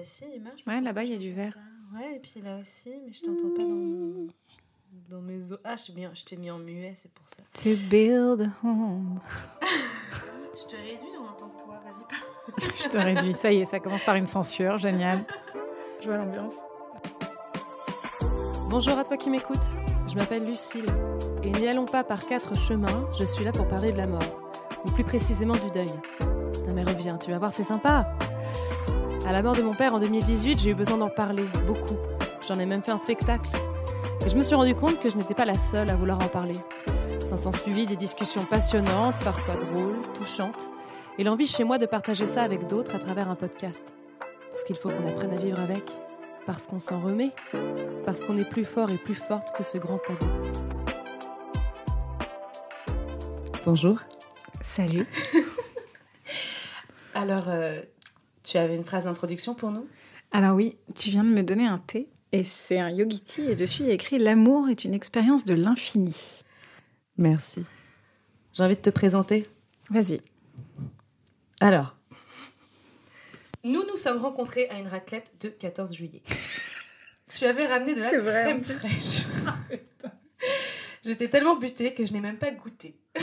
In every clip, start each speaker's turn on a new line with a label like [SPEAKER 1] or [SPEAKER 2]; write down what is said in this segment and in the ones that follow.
[SPEAKER 1] Bah si, il marche.
[SPEAKER 2] Ouais, là-bas, il y a du verre.
[SPEAKER 1] Ouais, et puis là aussi, mais je t'entends pas dans, dans mes os. Ah, je t'ai mis, je t'ai mis en muet, c'est pour ça.
[SPEAKER 2] To build a home.
[SPEAKER 1] Je te réduis, on entend que toi, vas-y pas.
[SPEAKER 2] Je te réduis. Ça y est, ça commence par une censure. Génial. Je vois l'ambiance.
[SPEAKER 1] Bonjour à toi qui m'écoutes, je m'appelle Lucille et n'y allons pas par quatre chemins, je suis là pour parler de la mort, ou plus précisément du deuil. Non mais reviens, tu vas voir, c'est sympa. À la mort de mon père en 2018, j'ai eu besoin d'en parler, beaucoup. J'en ai même fait un spectacle. Et je me suis rendu compte que je n'étais pas la seule à vouloir en parler. S'en sont suivi des discussions passionnantes, parfois drôles, touchantes, et l'envie chez moi de partager ça avec d'autres à travers un podcast. Parce qu'il faut qu'on apprenne à vivre avec, parce qu'on s'en remet, parce qu'on est plus fort et plus forte que ce grand tabou. Bonjour.
[SPEAKER 2] Salut.
[SPEAKER 1] Alors, euh, tu avais une phrase d'introduction pour nous?
[SPEAKER 2] Alors oui, tu viens de me donner un thé et c'est un yogiti et dessus il y a écrit L'amour est une expérience de l'infini.
[SPEAKER 1] Merci. J'ai envie de te présenter.
[SPEAKER 2] Vas-y.
[SPEAKER 1] Alors, nous nous sommes rencontrés à une raclette de 14 juillet. tu avais ramené de la
[SPEAKER 2] C'est vrai,
[SPEAKER 1] crème fraîche. J'étais tellement butée que je n'ai même pas goûté.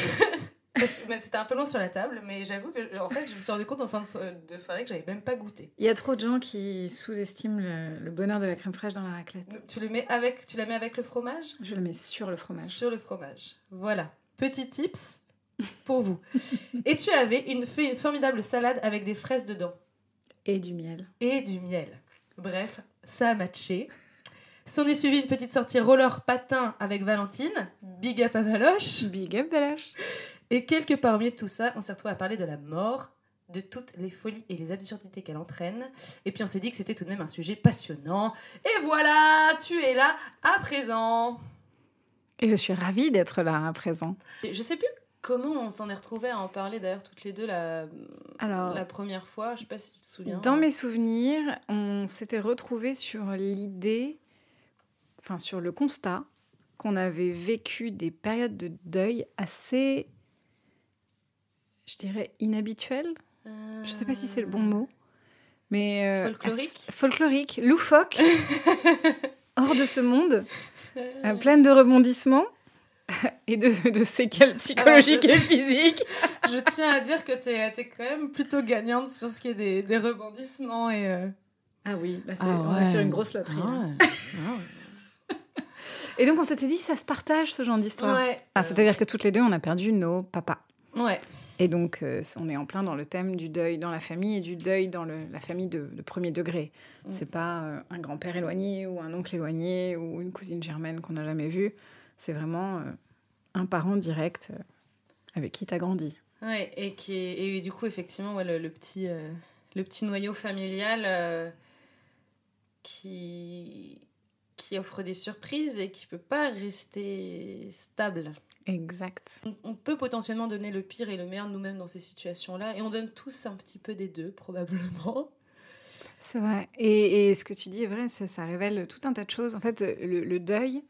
[SPEAKER 1] C'était un peu long sur la table, mais j'avoue que en fait, je me suis rendu compte en fin de, so- de soirée que j'avais même pas goûté.
[SPEAKER 2] Il y a trop de gens qui sous-estiment le, le bonheur de la crème fraîche dans la raclette.
[SPEAKER 1] Tu le mets avec, tu la mets avec le fromage?
[SPEAKER 2] Je le mets sur le fromage.
[SPEAKER 1] Sur le fromage. Voilà. Petit tips pour vous. Et tu avais une, fait une formidable salade avec des fraises dedans.
[SPEAKER 2] Et du miel.
[SPEAKER 1] et du miel. Bref, ça a matché. S'en est suivi une petite sortie roller patin avec Valentine, big up à Valoche.
[SPEAKER 2] Big up, Balache.
[SPEAKER 1] Et quelque part au milieu de tout ça, on s'est retrouvé à parler de la mort, de toutes les folies et les absurdités qu'elle entraîne. Et puis on s'est dit que c'était tout de même un sujet passionnant. Et voilà, tu es là à présent.
[SPEAKER 2] Et je suis ravie d'être là à présent.
[SPEAKER 1] Je sais plus comment on s'en est retrouvé à en parler d'ailleurs toutes les deux la,
[SPEAKER 2] Alors,
[SPEAKER 1] la première fois. Je sais pas si tu te souviens.
[SPEAKER 2] Dans mes souvenirs, on s'était retrouvés sur l'idée, enfin sur le constat qu'on avait vécu des périodes de deuil assez, je dirais, inhabituelles.
[SPEAKER 1] Euh,
[SPEAKER 2] Je sais pas si c'est le bon mot, mais euh,
[SPEAKER 1] Folklorique
[SPEAKER 2] folklorique, loufoque, hors de ce monde, euh, pleine de rebondissements et de, de séquelles psychologiques
[SPEAKER 1] je-
[SPEAKER 2] et physiques.
[SPEAKER 1] Je tiens à dire que tu es, quand même plutôt gagnante sur ce qui est des, des rebondissements et. euh,
[SPEAKER 2] Ah oui, là, c'est-
[SPEAKER 1] Ah
[SPEAKER 2] on est sur une grosse loterie.
[SPEAKER 1] Ah
[SPEAKER 2] Et donc on s'était dit, ça se partage ce genre d'histoire.
[SPEAKER 1] Ouais.
[SPEAKER 2] Ah, C'est-à-dire que toutes les deux, on a perdu nos papas.
[SPEAKER 1] Ouais.
[SPEAKER 2] Et donc, euh, on est en plein dans le thème du deuil dans la famille et du deuil dans le- la famille de, de premier degré.
[SPEAKER 1] Mm.
[SPEAKER 2] C'est pas euh, un grand-père éloigné ou un oncle éloigné ou une cousine germaine qu'on n'a jamais vue. C'est vraiment euh, un parent direct avec qui t'as grandi.
[SPEAKER 1] Ouais, et, qui est- et du coup, effectivement, ouais, le, le petit, le petit noyau familial qui, qui offre des surprises et qui peut pas rester stable.
[SPEAKER 2] Exact.
[SPEAKER 1] On, on peut potentiellement donner le pire et le meilleur de nous-mêmes dans ces situations-là, et on donne tous un petit peu des deux, probablement.
[SPEAKER 2] C'est vrai. Et, et ce que tu dis est vrai, ça, ça révèle tout un tas de choses. En fait, le, le deuil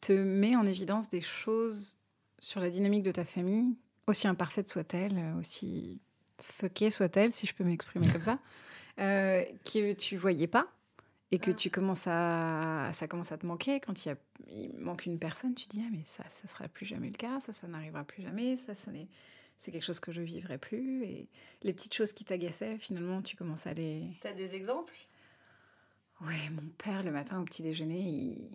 [SPEAKER 2] te met en évidence des choses sur la dynamique de ta famille, aussi imparfaite soit-elle, euh, aussi fuckée soit-elle, si je peux m'exprimer comme ça, euh, que tu voyais pas et que
[SPEAKER 1] Ah.
[SPEAKER 2] tu commences à ça commence à te manquer quand il, y a, il manque une personne tu dis ah mais ça ça sera plus jamais le cas ça ça n'arrivera plus jamais ça ça n'est c'est quelque chose que je vivrai plus et les petites choses qui t'agaçaient finalement tu commences à les
[SPEAKER 1] T'as des exemples?
[SPEAKER 2] Ouais, mon père, le matin au petit déjeuner, il,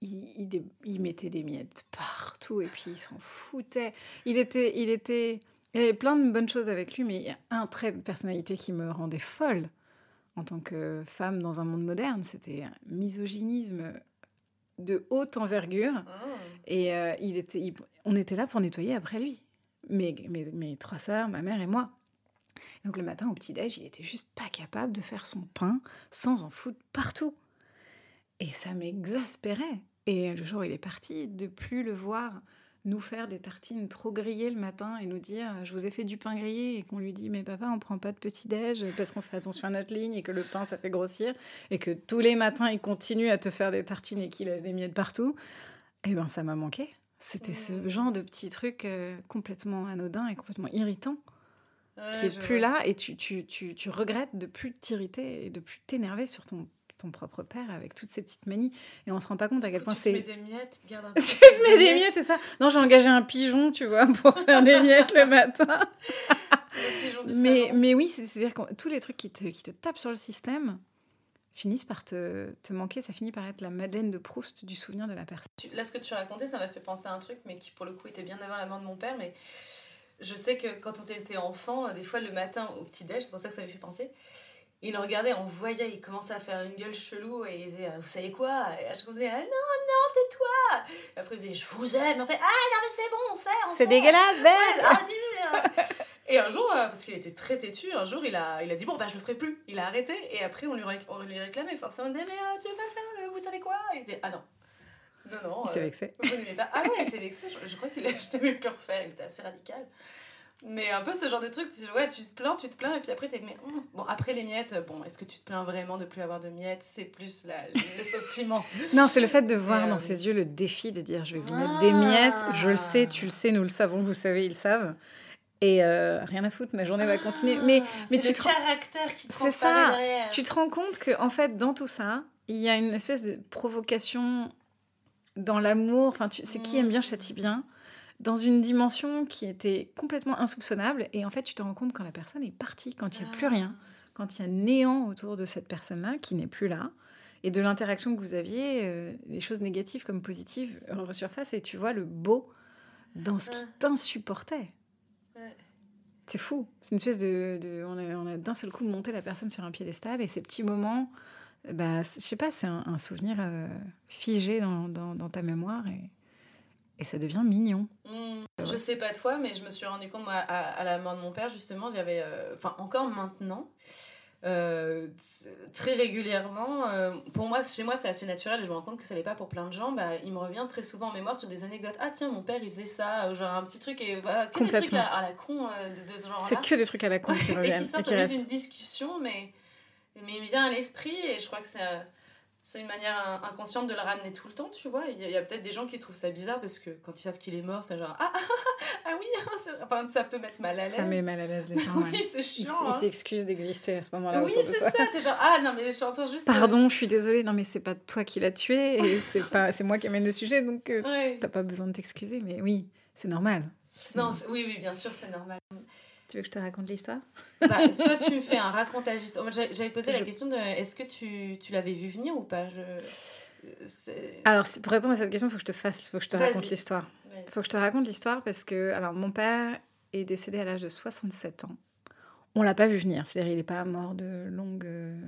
[SPEAKER 2] il, il dé- il mettait des miettes partout et puis il s'en foutait. Il était, il était, il y avait plein de bonnes choses avec lui, mais il y a un trait de personnalité qui me rendait folle en tant que femme dans un monde moderne. C'était un misogynisme de haute envergure. Et euh, il était, il- on était là pour nettoyer après lui. Mes, mes, mes trois sœurs, ma mère et moi. Donc le matin au petit-déj, il était juste pas capable de faire son pain sans en foutre partout. Et ça m'exaspérait. Et le jour où il est parti, de plus le voir nous faire des tartines trop grillées le matin et nous dire je vous ai fait du pain grillé et qu'on lui dit mais papa on prend pas de petit déj parce qu'on fait attention à notre ligne et que le pain ça fait grossir et que tous les matins il continue à te faire des tartines et qu'il laisse des miettes partout. Et ben ça m'a manqué. C'était ce genre de petits trucs euh, complètement anodins et complètement irritants qui est plus là et tu, tu, tu, tu regrettes de plus t'irriter et de plus t'énerver sur ton ton propre père avec toutes ces petites manies. Et on se rend pas compte à quel point c'est
[SPEAKER 1] tu mets des miettes tu te gardes un
[SPEAKER 2] tu
[SPEAKER 1] peu
[SPEAKER 2] mets des miettes. c'est ça. Non j'ai engagé un pigeon tu vois pour faire des miettes le matin.
[SPEAKER 1] Le pigeon du
[SPEAKER 2] mais mais oui c'est à dire que tous les trucs qui te, qui te tapent sur le système finissent par te, te manquer. Ça finit par être la Madeleine de Proust du souvenir de la personne.
[SPEAKER 1] Tu- Là, ce que tu racontais, ça m'a fait penser à un truc, mais qui pour le coup était bien avant la mort de mon père. Mais je sais que quand on était enfant, des fois le matin au petit-déj, c'est pour ça que ça m'avait fait penser, il nous regardait, on voyait, il commençait à faire une gueule chelou et il disait Vous savez quoi? Et je disais Ah non, non, tais-toi Et après il disait Je vous aime. On fait Ah non, mais c'est bon, on on sait.
[SPEAKER 2] dégueulasse
[SPEAKER 1] Ouais, ah, nul, hein. Et un jour, euh, parce qu'il était très têtu, un jour il a, il a dit bon bah je le ferai plus. Il a arrêté et après on lui, on lui réclamait forcément. On disait mais euh, tu veux pas le faire, le- vous savez quoi? Il disait ah non. Non, non.
[SPEAKER 2] il s'est
[SPEAKER 1] euh,
[SPEAKER 2] vexé
[SPEAKER 1] vous n'aimez pas. Ah ouais, il s'est vexé. Je, je crois qu'il a même plus refaire. Il était assez radical. Mais un peu ce genre de truc, tu, ouais, tu te plains, tu te plains, et puis après, t'es. Mais, hum. Bon, après les miettes, bon, est-ce que tu te plains vraiment de plus avoir de miettes? C'est plus la, le sentiment.
[SPEAKER 2] non c'est le fait de voir
[SPEAKER 1] euh,
[SPEAKER 2] dans ses yeux le défi de dire je vais vous mettre des miettes je le sais tu le sais nous le savons vous savez ils savent et euh, rien à foutre ma journée va continuer mais mais tu
[SPEAKER 1] le
[SPEAKER 2] te
[SPEAKER 1] caractère qui
[SPEAKER 2] C'est ça.
[SPEAKER 1] derrière.
[SPEAKER 2] Tu te rends compte que en fait dans tout ça, il y a une espèce de provocation dans l'amour. Enfin, tu- c'est qui aime bien châtie bien? Dans une dimension qui était complètement insoupçonnable. Et en fait, tu te rends compte quand la personne est partie, quand il n'y a plus rien, quand il y a néant autour de cette personne-là qui n'est plus là. Et de l'interaction que vous aviez, euh, les choses négatives comme positives resurfacent et tu vois le beau dans ce qui
[SPEAKER 1] Ouais.
[SPEAKER 2] t'insupportait.
[SPEAKER 1] Ouais.
[SPEAKER 2] C'est fou. C'est une espèce de. de- on a, on a d'un seul coup monté la personne sur un piédestal et ces petits moments, euh, bah, je sais pas, c'est un, un souvenir euh, figé dans, dans- dans ta mémoire et, et ça devient mignon.
[SPEAKER 1] Hmm, Je sais pas toi, mais je me suis rendu compte, moi, à, à la mort de mon père, justement, il y avait. euh, Enfin, encore maintenant, euh, très régulièrement, euh, pour moi, chez moi, c'est assez naturel et je me rends compte que ça l'est pas pour plein de gens. Bah, il me revient très souvent en mémoire sur des anecdotes. Ah, tiens, mon père, il faisait ça, ou genre un petit truc, et voilà, que des trucs
[SPEAKER 2] Complètement.
[SPEAKER 1] à, à la con euh, de, de ce genre-là.
[SPEAKER 2] C'est que des trucs à la con qui
[SPEAKER 1] et
[SPEAKER 2] reviennent
[SPEAKER 1] qui
[SPEAKER 2] et
[SPEAKER 1] sortent
[SPEAKER 2] qui restent.
[SPEAKER 1] d'une discussion, mais, mais il me vient à l'esprit et je crois que c'est, euh, c'est une manière in- inconsciente de le ramener tout le temps, tu vois. Il y a, peut-être des gens qui trouvent ça bizarre parce que quand ils savent qu'il est mort, c'est genre Ah, ah, ah, ah oui, ah, c'est- enfin, ça peut mettre mal à l'aise.
[SPEAKER 2] Ça met mal à l'aise les gens.
[SPEAKER 1] oui, c'est chiant.
[SPEAKER 2] ils
[SPEAKER 1] hein.
[SPEAKER 2] s'excusent d'exister à ce moment-là.
[SPEAKER 1] Oui, c'est ça. T'es genre Ah non, mais je suis en train juste.
[SPEAKER 2] Pardon, je suis désolée. Non, mais c'est pas toi qui l'as tué et c'est pas, c'est moi qui amène le sujet, donc euh,
[SPEAKER 1] Ouais.
[SPEAKER 2] t'as pas besoin de t'excuser. Mais oui, c'est normal.
[SPEAKER 1] Non, oui, oui, bien sûr, c'est normal.
[SPEAKER 2] Tu veux que je te raconte l'histoire?
[SPEAKER 1] Bah, soit tu me fais un racontage. Moi, J'avais posé la question de est-ce que tu, tu l'avais vu venir ou pas? Je...
[SPEAKER 2] Alors, pour répondre à cette question, il faut que je te fasse, faut que je te raconte l'histoire. Il faut que je te raconte l'histoire parce que, alors, mon père est décédé à l'âge de 67 ans. On l'a pas vu venir, c'est-à-dire il n'est pas mort de longue, euh,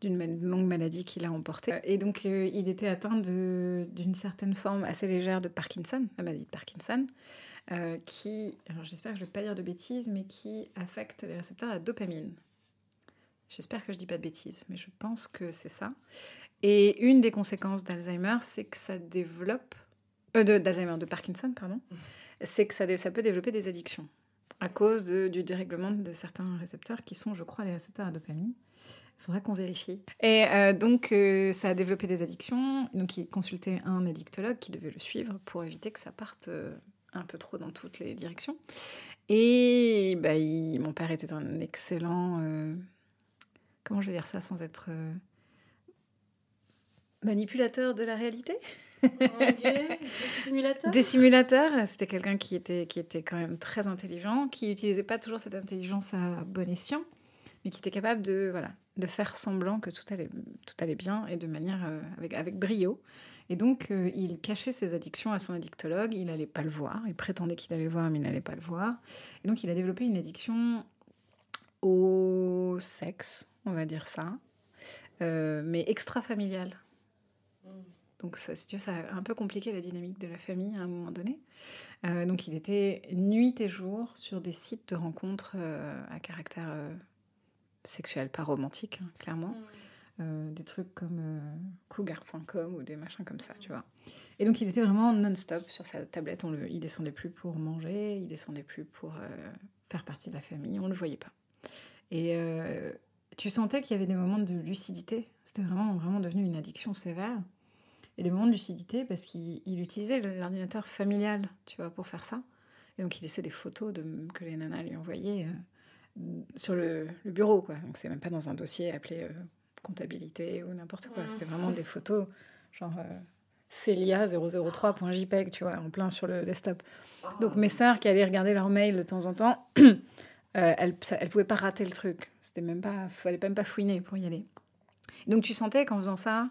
[SPEAKER 2] d'une longue maladie qu'il a emportée. Et donc, euh, il était atteint d'une certaine forme assez légère de Parkinson, la maladie de Parkinson, euh, qui, alors j'espère que je ne vais pas dire de bêtises, mais qui affecte les récepteurs à dopamine. J'espère que je dis pas de bêtises, mais je pense que c'est ça. Et une des conséquences d'Alzheimer, c'est que ça développe. Euh, d'Alzheimer, de Parkinson, pardon. C'est que ça, ça peut développer des addictions à cause du dérèglement de certains récepteurs qui sont, je crois, les récepteurs à dopamine. Il faudra qu'on vérifie. Et euh, donc, euh, ça a développé des addictions. Donc, il consultait un addictologue qui devait le suivre pour éviter que ça parte un peu trop dans toutes les directions. Et bah, il- mon père était un excellent. euh, comment je vais dire ça sans être. euh, manipulateur de la réalité?
[SPEAKER 1] Ok, des simulateurs?
[SPEAKER 2] C'était quelqu'un qui était, qui était quand même très intelligent, qui n'utilisait pas toujours cette intelligence à bon escient, mais qui était capable de, voilà, de faire semblant que tout allait, tout allait bien et de manière euh, avec, avec brio. Et donc, euh, il cachait ses addictions à son addictologue, il n'allait pas le voir, il prétendait qu'il allait le voir, mais il n'allait pas le voir. Et donc, il a développé une addiction au sexe, on va dire ça, euh, mais extra-familiale.
[SPEAKER 1] Mm.
[SPEAKER 2] Donc, ça, si tu veux, ça a un peu compliqué la dynamique de la famille à un moment donné. Euh, donc, il était nuit et jour sur des sites de rencontres à caractère sexuel, pas romantique, hein, clairement.
[SPEAKER 1] Mm.
[SPEAKER 2] Euh, des trucs comme euh, cougar.com ou des machins comme ça, tu vois. Et donc, il était vraiment non-stop sur sa tablette. On le, il descendait plus pour manger, il descendait plus pour euh, faire partie de la famille. On le voyait pas. Et euh, tu sentais qu'il y avait des moments de lucidité. C'était vraiment, vraiment devenu une addiction sévère. Et des moments de lucidité parce qu'il il utilisait l'ordinateur familial, tu vois, pour faire ça. Et donc, il laissait des photos que les nanas lui envoyaient sur le, bureau, quoi. Donc c'est même pas dans un dossier appelé comptabilité ou n'importe quoi. C'était vraiment des photos, genre euh, Celia003.jpg, tu vois, en plein sur le desktop. Donc mes sœurs qui allaient regarder leur mail de temps en temps, euh, elles, elles pouvaient pas rater le truc. C'était même pas, fallait même pas fouiner pour y aller. Donc tu sentais qu'en faisant ça,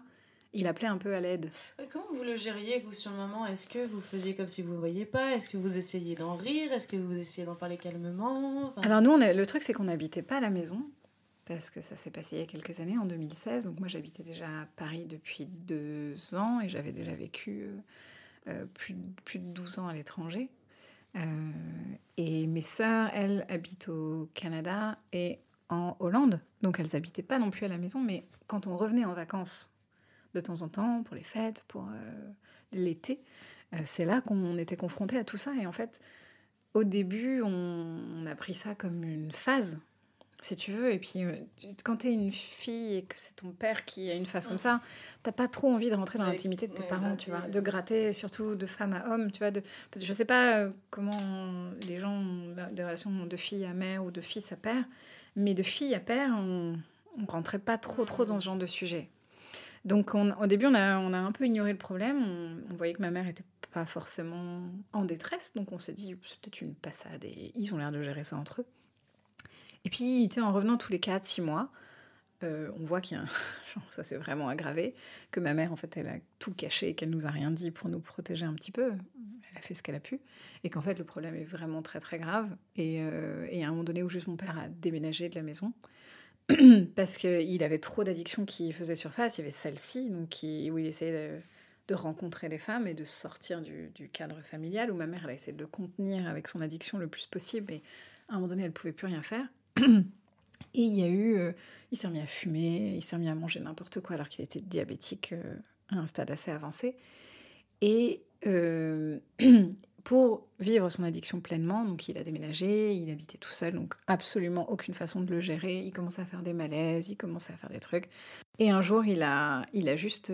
[SPEAKER 2] il appelait un peu à l'aide.
[SPEAKER 1] Comment vous le gériez, vous, sur le moment? Est-ce que vous faisiez comme si vous ne voyiez pas? Est-ce que vous essayiez d'en rire? Est-ce que vous essayez d'en parler calmement? Enfin,
[SPEAKER 2] Alors nous, on a- le truc c'est qu'on n'habitait pas à la maison parce que ça s'est passé il y a quelques années, en 2016. Donc moi j'habitais déjà à Paris depuis deux ans et j'avais déjà vécu euh, euh, plus, plus de 12 ans à l'étranger. Euh, et mes sœurs, elles, habitent au Canada et en Hollande. Donc elles n'habitaient pas non plus à la maison, mais quand on revenait en vacances de temps en temps, pour les fêtes, pour l'été, c'est là qu'on était confronté à tout ça. Et en fait, au début, on a pris ça comme une phase, si tu veux. Et puis, euh, quand tu es une fille et que c'est ton père qui a une phase comme ça, t'as pas trop envie de rentrer dans l'intimité de tes
[SPEAKER 1] ouais,
[SPEAKER 2] parents, tu vois. De gratter, surtout de femme à homme, tu vois. De, je sais pas euh, comment les gens ont des relations de fille à mère ou de fils à père, mais de fille à père, on, on rentrait pas trop, trop dans ce genre de sujet. Donc, on- au début, on a, on a un peu ignoré le problème. On, on voyait que ma mère était pas forcément en détresse, donc on s'est dit, c'est peut-être une passade et ils ont l'air de gérer ça entre eux. Et puis, tu sais, en revenant tous les 4-6 mois, euh, on voit qu'il ça s'est vraiment aggravé, que ma mère, en fait, elle a tout caché qu'elle nous a rien dit pour nous protéger un petit peu. Elle a fait ce qu'elle a pu. Et qu'en fait, le problème est vraiment très, très grave. Et, euh, à un moment donné où juste mon père a déménagé de la maison, parce qu'il avait trop d'addictions qui faisaient surface. Il y avait celle-ci, donc où il essayait de, rencontrer des femmes et de sortir du, du cadre familial, où ma mère, elle a essayé de le contenir avec son addiction le plus possible. Et à un moment donné, elle pouvait plus rien faire. Et il y a eu... euh, il s'est remis à fumer, il s'est remis à manger n'importe quoi alors qu'il était diabétique euh, à un stade assez avancé. Et euh, pour vivre son addiction pleinement, donc il a déménagé, il habitait tout seul, donc absolument aucune façon de le gérer. Il commençait à faire des malaises, il commençait à faire des trucs. Et un jour, il a, il a juste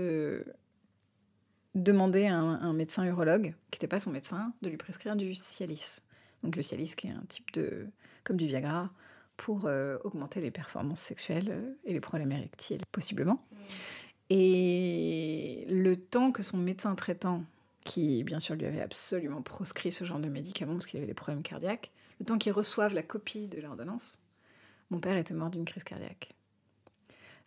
[SPEAKER 2] demandé à un médecin urologue, qui n'était pas son médecin, de lui prescrire du Cialis. Donc le Cialis, qui est un type de... comme du Viagra, pour euh, augmenter les performances sexuelles euh, et les problèmes érectiles, possiblement. Et le temps que son médecin traitant, qui bien sûr lui avait absolument proscrit ce genre de médicaments parce qu'il avait des problèmes cardiaques, le temps qu'il reçoive la copie de l'ordonnance, mon père était mort d'une crise cardiaque.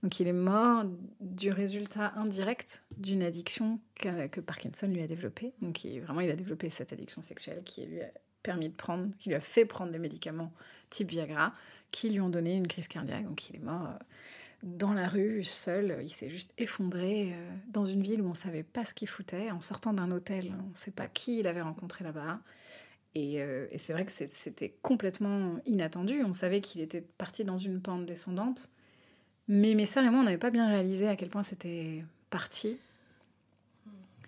[SPEAKER 2] Donc il est mort du résultat indirect d'une addiction que, que Parkinson lui a développée. Donc il, vraiment, il a développé cette addiction sexuelle qui lui a permis de prendre, qui lui a fait prendre des médicaments type Viagra, qui lui ont donné une crise cardiaque. Donc il est mort euh, dans la rue, seul. Il s'est juste effondré euh, dans une ville où on ne savait pas ce qu'il foutait, en sortant d'un hôtel. On ne sait pas qui il avait rencontré là-bas. Et, euh, c'est vrai que c'était complètement inattendu. On savait qu'il était parti dans une pente descendante. Mais mes sœurs et moi, on n'avait pas bien réalisé à quel point c'était parti.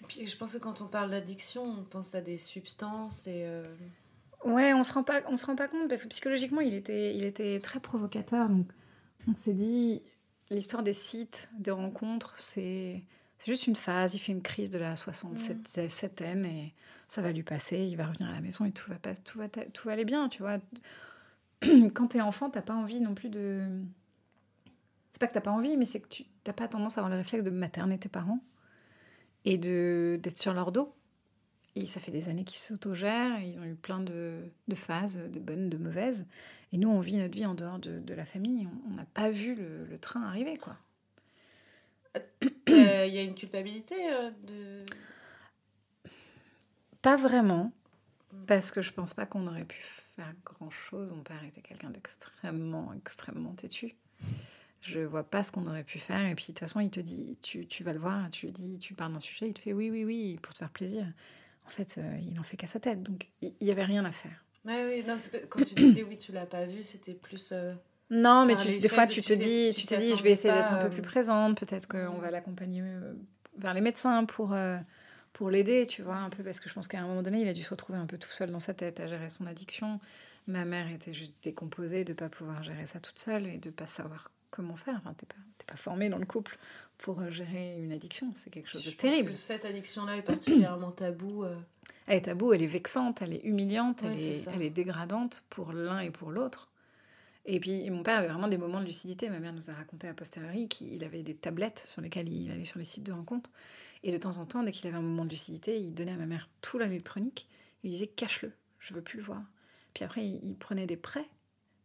[SPEAKER 1] Et puis je pense que quand on parle d'addiction, on pense à des substances et.
[SPEAKER 2] Ouais, on se rend pas, on se rend pas compte parce que psychologiquement, il était, il était très provocateur. Donc, on s'est dit, l'histoire des sites, des rencontres, c'est, c'est juste une phase. Il fait une crise de la 67 septaine et ça va lui passer. Il va revenir à la maison et tout va pas, tout va, tout va aller bien, tu vois. Quand t'es enfant, t'as pas envie non plus de. C'est pas que t'as pas envie, mais c'est que tu t'as pas tendance à avoir le réflexe de materner tes parents et de d'être sur leur dos. Et ça fait des années qu'ils s'autogèrent, ils ont eu plein de, de phases, de bonnes, de mauvaises. Et nous, on vit notre vie en dehors de, de la famille. On- n'a pas vu le, le train arriver, quoi.
[SPEAKER 1] euh, Il y a une culpabilité euh, de.
[SPEAKER 2] Pas vraiment, parce que je pense pas qu'on aurait pu faire grand-chose. Mon père était quelqu'un d'extrêmement, extrêmement têtu. Je vois pas ce qu'on aurait pu faire. Et puis, de toute façon, il te dit, tu, tu vas le voir, tu lui dis, tu parles d'un sujet, il te fait oui, oui, oui, pour te faire plaisir. En fait, euh, il en fait qu'à sa tête. Donc, il il y avait rien à faire.
[SPEAKER 1] Ouais, oui, non, quand tu disais oui, tu l'as pas vu, c'était plus. euh,
[SPEAKER 2] Non, mais tu- des fois,
[SPEAKER 1] de
[SPEAKER 2] tu te dis,
[SPEAKER 1] tu
[SPEAKER 2] te dis, je vais essayer d'être un peu
[SPEAKER 1] euh,
[SPEAKER 2] plus présente. Peut-être qu'on va l'accompagner euh, vers les médecins pour, euh, pour l'aider, tu vois, un peu. Parce que je pense qu'à un moment donné, il a dû se retrouver un peu tout seul dans sa tête à gérer son addiction. Ma mère était juste décomposée de ne pas pouvoir gérer ça toute seule et de pas savoir comment faire. Enfin, t'es pas, pas formée dans le couple pour gérer une addiction. C'est quelque chose de
[SPEAKER 1] je pense
[SPEAKER 2] terrible.
[SPEAKER 1] que cette addiction-là est particulièrement tabou. euh,
[SPEAKER 2] Elle est tabou, elle est vexante, elle est humiliante,
[SPEAKER 1] Ouais,
[SPEAKER 2] elle, est,
[SPEAKER 1] ça.
[SPEAKER 2] elle est dégradante pour l'un et pour l'autre. Et puis mon père avait vraiment des moments de lucidité. Ma mère nous a raconté a posteriori qu'il avait des tablettes sur lesquelles il allait sur les sites de rencontres. Et de temps en temps, dès qu'il avait un moment de lucidité, il donnait à ma mère tout l'électronique. Il lui disait cache-le, je veux plus le voir. Puis après, il, prenait des prêts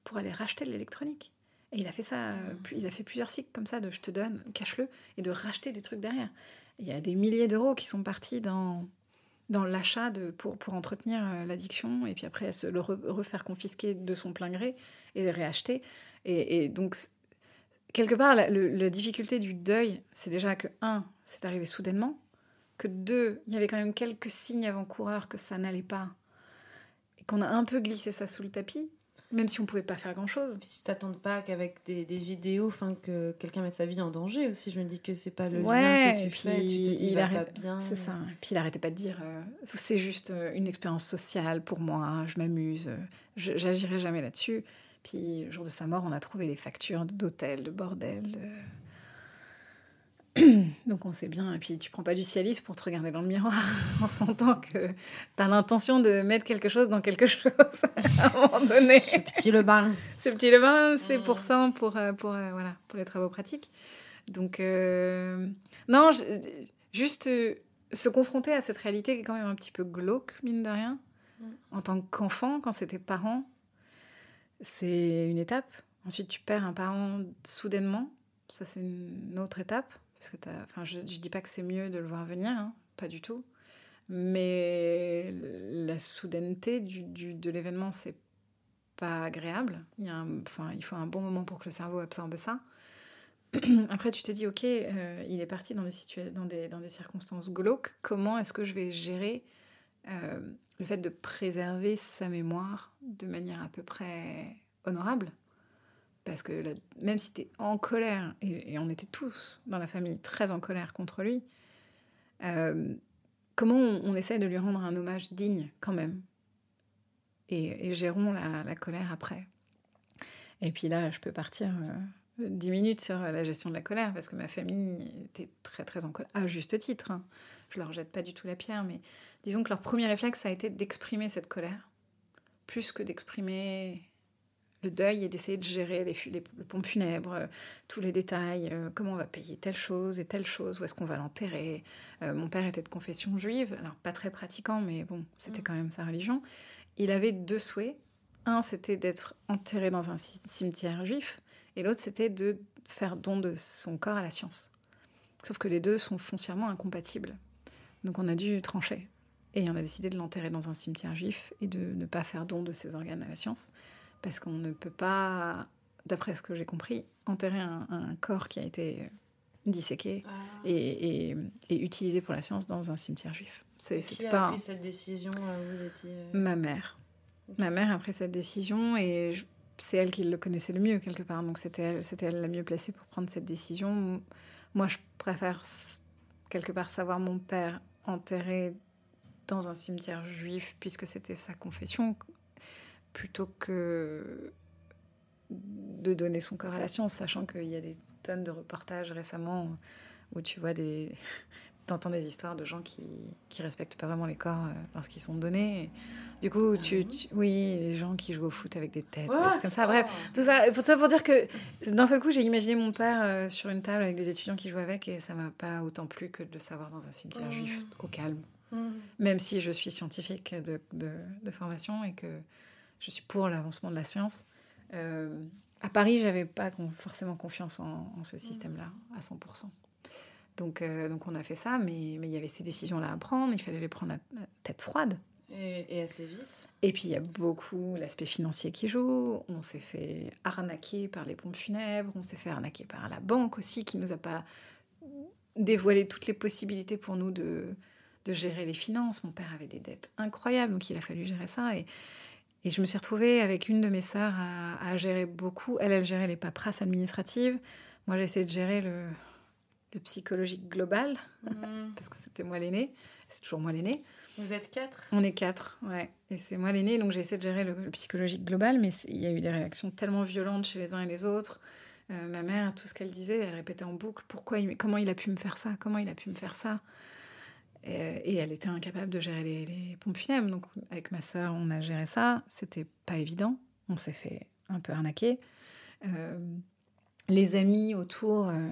[SPEAKER 2] pour aller racheter de l'électronique. Et il a fait ça, euh, il a fait plusieurs cycles comme ça de je te donne, cache-le, et de racheter des trucs derrière. Il y a des milliers d'euros qui sont partis dans, dans l'achat pour, pour entretenir euh, l'addiction, et puis après se le refaire confisquer de son plein gré et réacheter. Et, et donc, quelque part, la, la, difficulté du deuil, c'est déjà que, un, c'est arrivé soudainement, que deux, il y avait quand même quelques signes avant-coureurs que ça n'allait pas, et qu'on a un peu glissé ça sous le tapis, même si on pouvait pas faire grand-chose.
[SPEAKER 1] Puis tu t'attends pas qu'avec des, des, vidéos, enfin que quelqu'un mette sa vie en danger aussi. Je me dis que c'est pas le
[SPEAKER 2] lien
[SPEAKER 1] que tu
[SPEAKER 2] fais, tu te dis, il arrête, pas bien. C'est ça. Et puis il arrêtait pas de dire, euh, c'est juste euh, une expérience sociale pour moi, je m'amuse, j'agirai jamais là-dessus. Puis, le jour de sa mort, on a trouvé des factures d'hôtel, de bordel. Donc, on sait bien. Et puis, tu prends pas du Cialis pour te regarder dans le miroir en sentant que tu as l'intention de mettre quelque chose dans quelque chose à un moment donné.
[SPEAKER 1] Ce petit le bain.
[SPEAKER 2] Ce petit le bain, c'est pour mm. ça, pour, euh, pour, euh, voilà, pour les travaux pratiques. Donc, euh, non, juste se confronter à cette réalité qui est quand même un petit peu glauque, mine de rien, mm. en tant qu'enfant, quand c'était parent c'est une étape. Ensuite, tu perds un parent soudainement. Ça, c'est une autre étape. Parce que enfin, je ne dis pas que c'est mieux de le voir venir, hein, pas du tout. Mais la soudaineté du, de l'événement, c'est pas agréable. Il, y a enfin, il faut un bon moment pour que le cerveau absorbe ça. Après, tu te dis, ok, euh, il est parti dans des, dans des, dans des circonstances glauques. Comment est-ce que je vais gérer euh, le fait de préserver sa mémoire de manière à peu près honorable? Parce que même si tu es en colère, et, on était tous dans la famille très en colère contre lui, euh, comment on, essaie de lui rendre un hommage digne quand même? Et, gérons la, colère après. Et puis là, je peux partir euh, dix minutes sur la gestion de la colère, parce que ma famille était très très en colère, à juste titre. Hein. Je leur jette pas du tout la pierre, mais disons que leur premier réflexe a été d'exprimer cette colère, plus que d'exprimer le deuil et d'essayer de gérer les, les, pompes funèbres, euh, tous les détails, euh, comment on va payer telle chose et telle chose, où est-ce qu'on va l'enterrer. Euh, mon père était de confession juive, alors pas très pratiquant, mais bon, c'était mm. quand même sa religion. Il avait deux souhaits. Un, c'était d'être enterré dans un cimetière juif, et l'autre, c'était de faire don de son corps à la science. Sauf que les deux sont foncièrement incompatibles. Donc on a dû trancher. Et on a décidé de l'enterrer dans un cimetière juif et de ne pas faire don de ses organes à la science. Parce qu'on ne peut pas, d'après ce que j'ai compris, enterrer un, corps qui a été disséqué ah. et, utilisé pour la science dans un cimetière juif.
[SPEAKER 1] C'est, qui a pas... pris cette décision euh, Vous étiez... Euh
[SPEAKER 2] Ma mère. Ma mère a pris cette décision et c'est elle qui le connaissait le mieux quelque part. Donc c'était elle, c'était elle la mieux placée pour prendre cette décision. Moi, je préfère quelque part savoir mon père enterré dans un cimetière juif, puisque c'était sa confession, plutôt que de donner son corps à la science, sachant qu'il y a des tonnes de reportages récemment où tu vois des... T'entends des histoires de gens qui, qui respectent pas vraiment les corps euh, lorsqu'ils sont donnés. du coup, ah tu, oui, les gens qui jouent au foot avec des têtes, comme ça. Bref, tout ça pour, pour dire que d'un seul coup, j'ai imaginé mon père euh, sur une table avec des étudiants qui jouent avec et ça m'a pas autant plu que de le savoir dans un cimetière juif au calme. Mm. Même si je suis scientifique de, de, formation et que je suis pour l'avancement de la science. Euh, à Paris, j'avais pas forcément confiance en, ce système-là à 100%. Donc, euh, donc on a fait ça, mais, mais il y avait ces décisions-là à prendre, il fallait les prendre à, tête froide.
[SPEAKER 1] Et, assez vite.
[SPEAKER 2] Et puis il y a beaucoup l'aspect financier qui joue. On s'est fait arnaquer par les pompes funèbres, on s'est fait arnaquer par la banque aussi, qui nous a pas dévoilé toutes les possibilités pour nous de, de gérer les finances. Mon père avait des dettes incroyables, donc il a fallu gérer ça. Et, et je me suis retrouvée avec une de mes sœurs à, gérer beaucoup. Elle, elle gérait les paperasses administratives. Moi, j'ai essayé de gérer le, le psychologique global, hmm. parce que c'était moi l'aînée. C'est toujours moi l'aînée.
[SPEAKER 1] Vous êtes quatre?
[SPEAKER 2] On est quatre, ouais. Et c'est moi l'aînée, donc j'ai essayé de gérer le, psychologique global, mais il y a eu des réactions tellement violentes chez les uns et les autres. Euh, ma mère, tout ce qu'elle disait, elle répétait en boucle pourquoi, comment il a pu me faire ça Comment il a pu me faire ça et, elle était incapable de gérer les, pompes funèbres. Donc, avec ma sœur, on a géré ça. C'était pas évident. On s'est fait un peu arnaqué. Euh, les amis autour euh,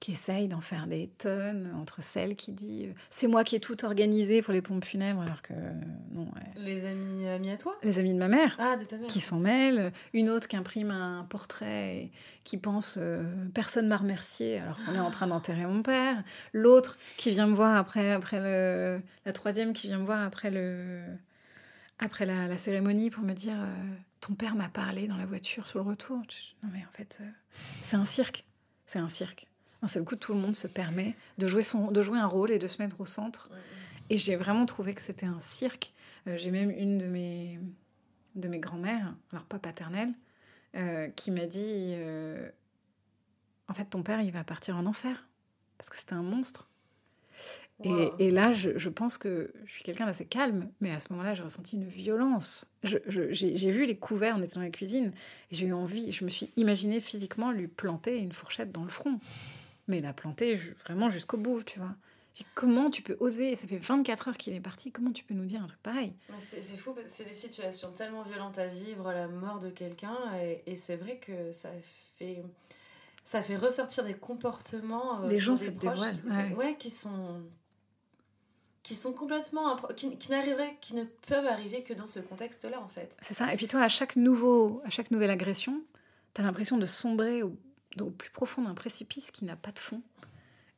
[SPEAKER 2] qui essayent d'en faire des tonnes, entre celles qui dit euh, c'est moi qui ai tout organisé pour les pompes funèbres, alors que euh, non. ouais.
[SPEAKER 1] Les amis, amis à toi?
[SPEAKER 2] Les amis de ma mère
[SPEAKER 1] Ah, de ta mère.
[SPEAKER 2] qui s'en mêlent, une autre qui imprime un portrait et qui pense euh, personne m'a remercié alors qu'on est en train d'enterrer mon père, l'autre qui vient me voir après après le la troisième qui vient me voir après le après la, la cérémonie pour me dire ton père m'a parlé dans la voiture sur le retour. Non mais en fait c'est un cirque, c'est un cirque. D'un seul coup tout le monde se permet de jouer son de jouer un rôle et de se mettre au centre. Et j'ai vraiment trouvé que c'était un cirque. Euh, j'ai même une de mes, de mes grand-mères, alors pas paternelle, euh, qui m'a dit euh, En fait, ton père, il va partir en enfer. Parce que c'était un monstre. Et,
[SPEAKER 1] Wow.
[SPEAKER 2] et là, je, je pense que je suis quelqu'un d'assez calme, mais à ce moment-là, j'ai ressenti une violence. J'ai vu les couverts en étant dans la cuisine, et j'ai eu envie, je me suis imaginé physiquement lui planter une fourchette dans le front. Mais la planter ju- vraiment jusqu'au bout, tu vois. Comment tu peux oser? Ça fait 24 heures qu'il est parti, comment tu peux nous dire un truc pareil?
[SPEAKER 1] C'est fou, c'est des situations tellement violentes à vivre, la mort de quelqu'un, et, et c'est vrai que ça fait, ça fait ressortir des comportements. euh,
[SPEAKER 2] Les gens
[SPEAKER 1] des proches
[SPEAKER 2] dévoilent,
[SPEAKER 1] qui,
[SPEAKER 2] ouais.
[SPEAKER 1] qui sont qui sont complètement qui, qui n'arriveraient qui ne peuvent arriver que dans ce contexte là en fait
[SPEAKER 2] C'est ça. Et puis toi, à chaque, nouveau, à chaque nouvelle agression, tu as l'impression de sombrer au, au plus profond d'un précipice qui n'a pas de fond.